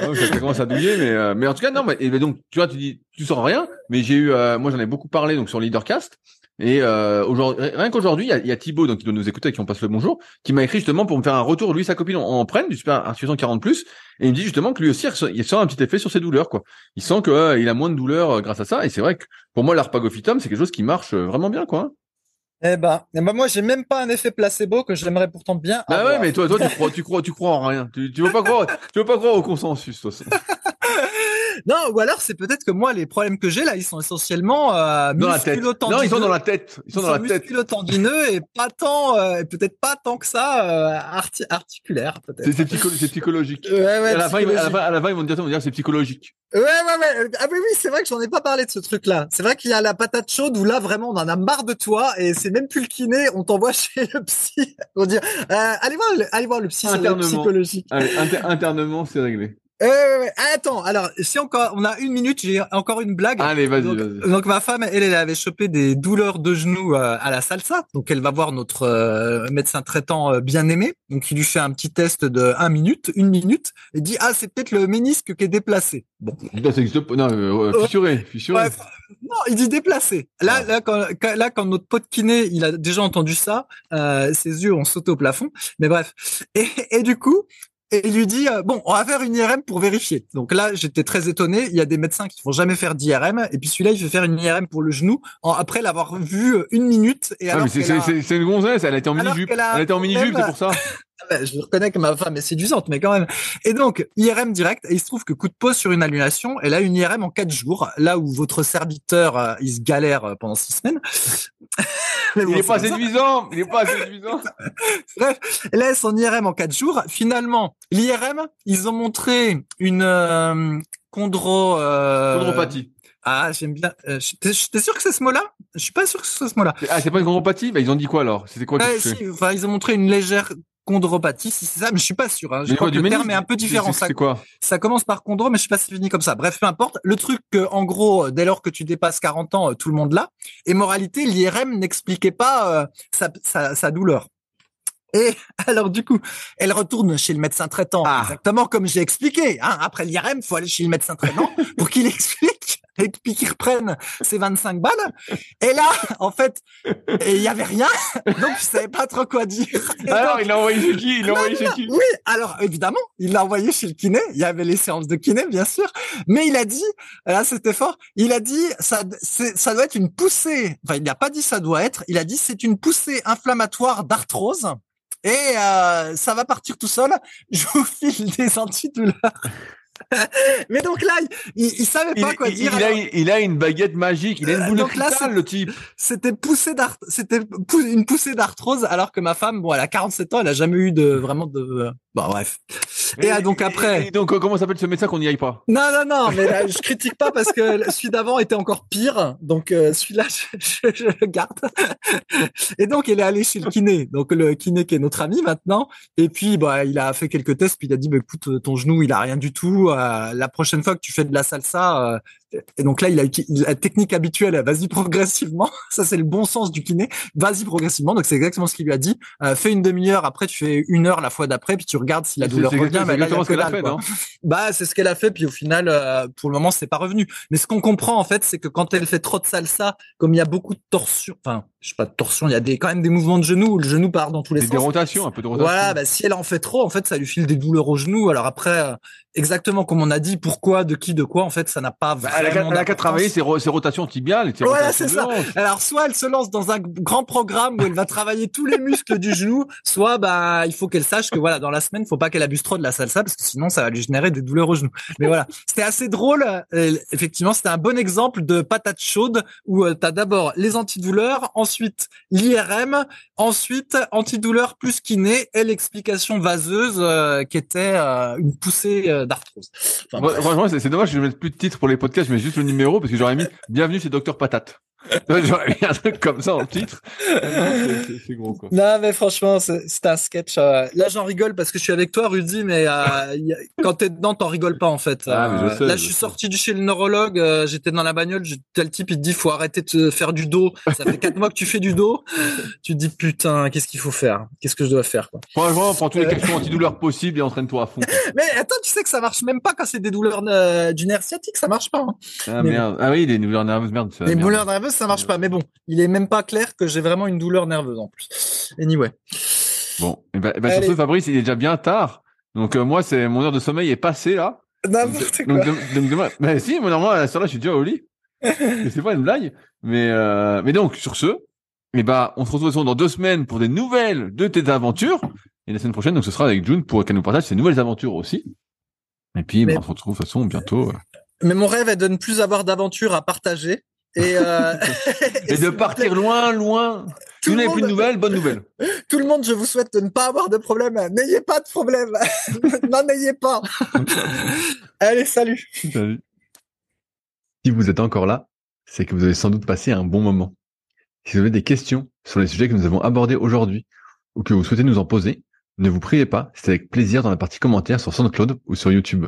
Speaker 2: Ça commence à douiller, mais, euh, mais en tout cas, non, mais, et ben donc, tu vois, tu dis, tu sens rien, mais j'ai eu, euh, moi, j'en ai beaucoup parlé, donc, sur Leadercast. Et, euh, aujourd'hui, rien qu'aujourd'hui, il y a, y a Thibaut, donc, qui doit nous écouter, à qui on passe le bonjour, qui m'a écrit justement pour me faire un retour. Lui, et sa copine en, en prennent du super articulation 40 plus. Et il me dit justement que lui aussi, il sent un petit effet sur ses douleurs, quoi. Il sent que, euh, il a moins de douleurs euh, grâce à ça. Et c'est vrai que, pour moi, l'arpagophytum, c'est quelque chose qui marche euh, vraiment bien, quoi. hein.
Speaker 1: Eh ben, eh ben moi j'ai même pas un effet placebo que j'aimerais pourtant bien. Avoir.
Speaker 2: ouais, mais toi, toi, tu crois, tu crois, tu crois en rien. Tu, tu veux pas croire, tu veux pas croire au consensus, toi.
Speaker 1: Non, ou alors c'est peut-être que moi les problèmes que j'ai là, ils sont essentiellement euh,
Speaker 2: Dans la tête. Non, ils sont dans la tête. Ils sont dans la tête.
Speaker 1: et pas tant, euh, peut-être pas tant que ça euh, arti- articulaire peut-être.
Speaker 2: C'est c'est psycho- c'est psychologique.
Speaker 1: Ouais, ouais,
Speaker 2: à, la fin, ils- à, la
Speaker 1: psychologique.
Speaker 2: fin, à la fin, ils vont dire, ils vont dire c'est psychologique.
Speaker 1: Ouais, ouais, ouais. Ah oui, oui, c'est vrai que j'en ai pas parlé de ce truc-là. C'est vrai qu'il y a la patate chaude où là, vraiment, on en a marre de toi et c'est même plus le kiné, on t'envoie chez le psy. On dit, euh, allez voir, le, allez voir le psy, c'est psychologique.
Speaker 2: Allez, inter- internement, c'est réglé.
Speaker 1: Ouais, ouais. Attends, alors, si encore, on a une minute, j'ai encore une blague.
Speaker 2: Allez, vas-y,
Speaker 1: donc,
Speaker 2: vas-y.
Speaker 1: donc, ma femme, elle, elle avait chopé des douleurs de genoux euh, à la salsa. Donc elle va voir notre euh, médecin traitant euh, bien aimé. Donc il lui fait un petit test de 1 minute, une minute, et dit ah c'est peut-être le ménisque qui est déplacé. Bon,
Speaker 2: ça existe pas. Non, euh, fissuré, fissuré.
Speaker 1: Non, il dit déplacé. Là,
Speaker 2: Ah.
Speaker 1: là, quand, là, quand notre pote kiné, il a déjà entendu ça, euh, ses yeux ont sauté au plafond. Mais bref. Et, et du coup, et il lui dit euh, bon, on va faire une IRM pour vérifier. Donc là, j'étais très étonné. Il y a des médecins qui vont jamais faire d'IRM, et puis celui-là, il fait faire une IRM pour le genou en- après l'avoir vu euh, une minute. Et
Speaker 2: Ah,
Speaker 1: alors
Speaker 2: c'est
Speaker 1: a-
Speaker 2: une gonzesse, elle été en
Speaker 1: qu'elle a
Speaker 2: Elle a été en
Speaker 1: un
Speaker 2: mini-jupe, c'est pour ça.
Speaker 1: ben, je reconnais que ma femme est séduisante, mais quand même. Et donc, IRM direct, et il se trouve que coup de pause sur une annulation, elle a une IRM en quatre jours, là où votre serviteur, euh, il se galère euh, pendant six semaines. Mais bon,
Speaker 2: Il est
Speaker 1: c'est
Speaker 2: pas séduisant. Il est pas séduisant.
Speaker 1: Bref, elle a son IRM en quatre jours. Finalement, l'IRM, ils ont montré une euh, chondro... Euh...
Speaker 2: Chondropathie.
Speaker 1: Ah, j'aime bien. Euh, T'es sûr que c'est ce mot-là? Je suis pas sûr que ce soit ce mot-là.
Speaker 2: Ah, c'est pas une chondropathie? Bah, ils ont dit quoi, alors? C'était quoi fais
Speaker 1: si, enfin, ils ont montré une légère chondropathie, si c'est ça, mais je suis pas sûr. Hein. Je
Speaker 2: Mais
Speaker 1: crois
Speaker 2: quoi,
Speaker 1: que
Speaker 2: du
Speaker 1: le terme est un peu différent. Ça,
Speaker 2: c'est quoi?
Speaker 1: ça commence par chondro, mais je sais pas si c'est fini comme ça. Bref, peu importe. Le truc en gros, dès lors que tu dépasses 40 ans, euh, tout le monde l'a. Et moralité, l'IRM n'expliquait pas euh, sa, sa, sa douleur. Et alors du coup, elle retourne chez le médecin traitant,
Speaker 2: Ah.
Speaker 1: exactement comme j'ai expliqué. Hein. Après l'IRM, faut aller chez le médecin traitant pour qu'il explique et puis qu'il reprenne ses 25 balles. Et là, en fait, il y avait rien, donc je savais pas trop quoi dire. Et
Speaker 2: Alors,
Speaker 1: donc-
Speaker 2: il l'a envoyé chez qui? Il l'a envoyé chez qui?
Speaker 1: Oui, alors évidemment, il l'a envoyé chez le kiné. Il y avait les séances de kiné, bien sûr. Mais il a dit, là c'était fort, il a dit ça, ça doit être une poussée. Enfin, il n'a pas dit ça doit être. Il a dit c'est une poussée inflammatoire d'arthrose. Et euh, ça va partir tout seul. Je vous file des antidouleurs. Mais donc là, il, il savait
Speaker 2: il,
Speaker 1: pas quoi
Speaker 2: il-
Speaker 1: dire.
Speaker 2: il a,
Speaker 1: alors-
Speaker 2: il a une baguette magique, il a une
Speaker 1: Euh,
Speaker 2: boule de
Speaker 1: donc là,
Speaker 2: cristal,
Speaker 1: c'est-
Speaker 2: le type.
Speaker 1: c'était poussée d'art, c'était une poussée d'arthrose, alors que ma femme, bon, elle a 47 ans, elle a jamais eu de vraiment de. Bon, bref. Et, donc après.
Speaker 2: Et donc, comment s'appelle ce médecin qu'on n'y aille pas?
Speaker 1: Non, non, non, mais là, je critique pas parce que celui d'avant était encore pire. Donc, euh, celui-là, je, je- je le garde. Et donc, il est allé chez le kiné. Donc, le kiné qui est notre ami maintenant. Et puis, bah, il a fait quelques tests. Puis, il a dit, bah, écoute, ton genou, il a rien du tout. La prochaine fois que tu fais de la salsa, euh, et donc là, il a la technique habituelle. Vas-y progressivement. Ça, c'est le bon sens du kiné. Vas-y progressivement. Donc, c'est exactement ce qu'il lui a dit. Euh, fais une demi-heure. Après, tu fais une heure la fois d'après. Puis, tu regardes si la douleur revient. Mais là, il a
Speaker 2: ce
Speaker 1: que
Speaker 2: qu'elle a
Speaker 1: dalle,
Speaker 2: fait, non?
Speaker 1: Bah, c'est ce qu'elle a fait, puis au final, euh, pour le moment, c'est pas revenu. Mais ce qu'on comprend en fait, c'est que quand elle fait trop de salsa, comme il y a beaucoup de torsion, enfin, je sais pas de torsion, il y a des quand même des mouvements de genoux où le genou part dans tous les sens.
Speaker 2: des rotations, un peu de rotation.
Speaker 1: Voilà, bah, si elle en fait trop, en fait, ça lui file des douleurs au genou. Alors après, euh, exactement comme on a dit, pourquoi, de qui, de quoi, en fait, ça n'a pas
Speaker 2: Bah, elle a qu'à- elle a qu'à
Speaker 1: d'importance.
Speaker 2: travailler ses, ro- ses rotations tibiales ses
Speaker 1: Voilà, c'est ça. Alors, soit elle se lance dans un grand programme où elle va travailler tous les muscles du genou, soit bah il faut qu'elle sache que voilà dans la semaine, faut pas qu'elle abuse trop de la salsa parce que sinon ça va lui générer des douleurs au genou. Mais voilà, c'était assez drôle. Euh, effectivement, c'était un bon exemple de patate chaude où tu as d'abord les antidouleurs, ensuite l'IRM, ensuite antidouleur plus kiné et l'explication vaseuse euh, qui était euh, une poussée euh, d'arthrose. Enfin.
Speaker 2: Franchement, c'est dommage que je mette plus de titre pour les podcasts, je mets juste le numéro parce que j'aurais mis Bienvenue chez Docteur Patate. J'aurais mis un truc comme ça en titre. Non, c'est- gros, quoi.
Speaker 1: Non, mais franchement, c'est un sketch. euh, Là, j'en rigole parce que je suis avec toi, Rudy, mais euh, y a- quand t'es dedans, t'en rigoles pas, en fait.
Speaker 2: Ah, mais je
Speaker 1: Euh,
Speaker 2: sais,
Speaker 1: là,
Speaker 2: je
Speaker 1: je suis
Speaker 2: sais.
Speaker 1: sorti du chez le neurologue, euh, j'étais dans la bagnole, j'ai- tel type, il te dit, faut arrêter de te faire du dos. Ça fait quatre mois que tu fais du dos. Tu te dis, putain, qu'est-ce qu'il faut faire? Qu'est-ce que je dois faire, quoi?
Speaker 2: Franchement, prends tous les
Speaker 1: Euh.
Speaker 2: cachets antidouleurs possibles et entraîne-toi à fond.
Speaker 1: Mais attends, tu sais que ça marche même pas quand c'est des douleurs euh, du nerf sciatique, ça marche pas. Hein.
Speaker 2: Ah
Speaker 1: Mais
Speaker 2: merde. Ah oui, les douleurs nerveuses, merde. ça,
Speaker 1: Les douleurs nerveuses, ça marche pas. Mais bon, il est même pas clair que j'ai vraiment une douleur nerveuse en plus. Anyway.
Speaker 2: Bon, et ben, et sur
Speaker 1: Allez.
Speaker 2: ce, Fabrice, il est déjà bien tard. Donc euh, moi, c'est mon heure de sommeil est passée là.
Speaker 1: N'importe
Speaker 2: Donc,
Speaker 1: quoi.
Speaker 2: donc demain, mais si, moi normalement à la soirée, je suis déjà au lit. C'est pas une blague. Mais euh, mais donc sur ce, et ben on se retrouve dans deux semaines pour des nouvelles de tes aventures. Et la semaine prochaine, donc ce sera avec June pour qu'elle nous partage ses nouvelles aventures aussi. Et puis,
Speaker 1: Mais-
Speaker 2: ben, on se retrouve de toute façon bientôt. euh.
Speaker 1: Mais mon rêve est de ne plus avoir d'aventures à partager. Et, euh,
Speaker 2: Et, de partir loin, loin.
Speaker 1: Tout
Speaker 2: Vous n'avez plus de nouvelles, bonne nouvelle.
Speaker 1: Tout le monde, je vous souhaite de ne pas avoir de problème. N'ayez pas de problème. N'en ayez pas. Allez, salut.
Speaker 2: Salut. Si vous êtes encore là, c'est que vous avez sans doute passé un bon moment. Si vous avez des questions sur les sujets que nous avons abordés aujourd'hui ou que vous souhaitez nous en poser, ne vous priez pas, c'est avec plaisir dans la partie commentaires sur SoundCloud ou sur YouTube.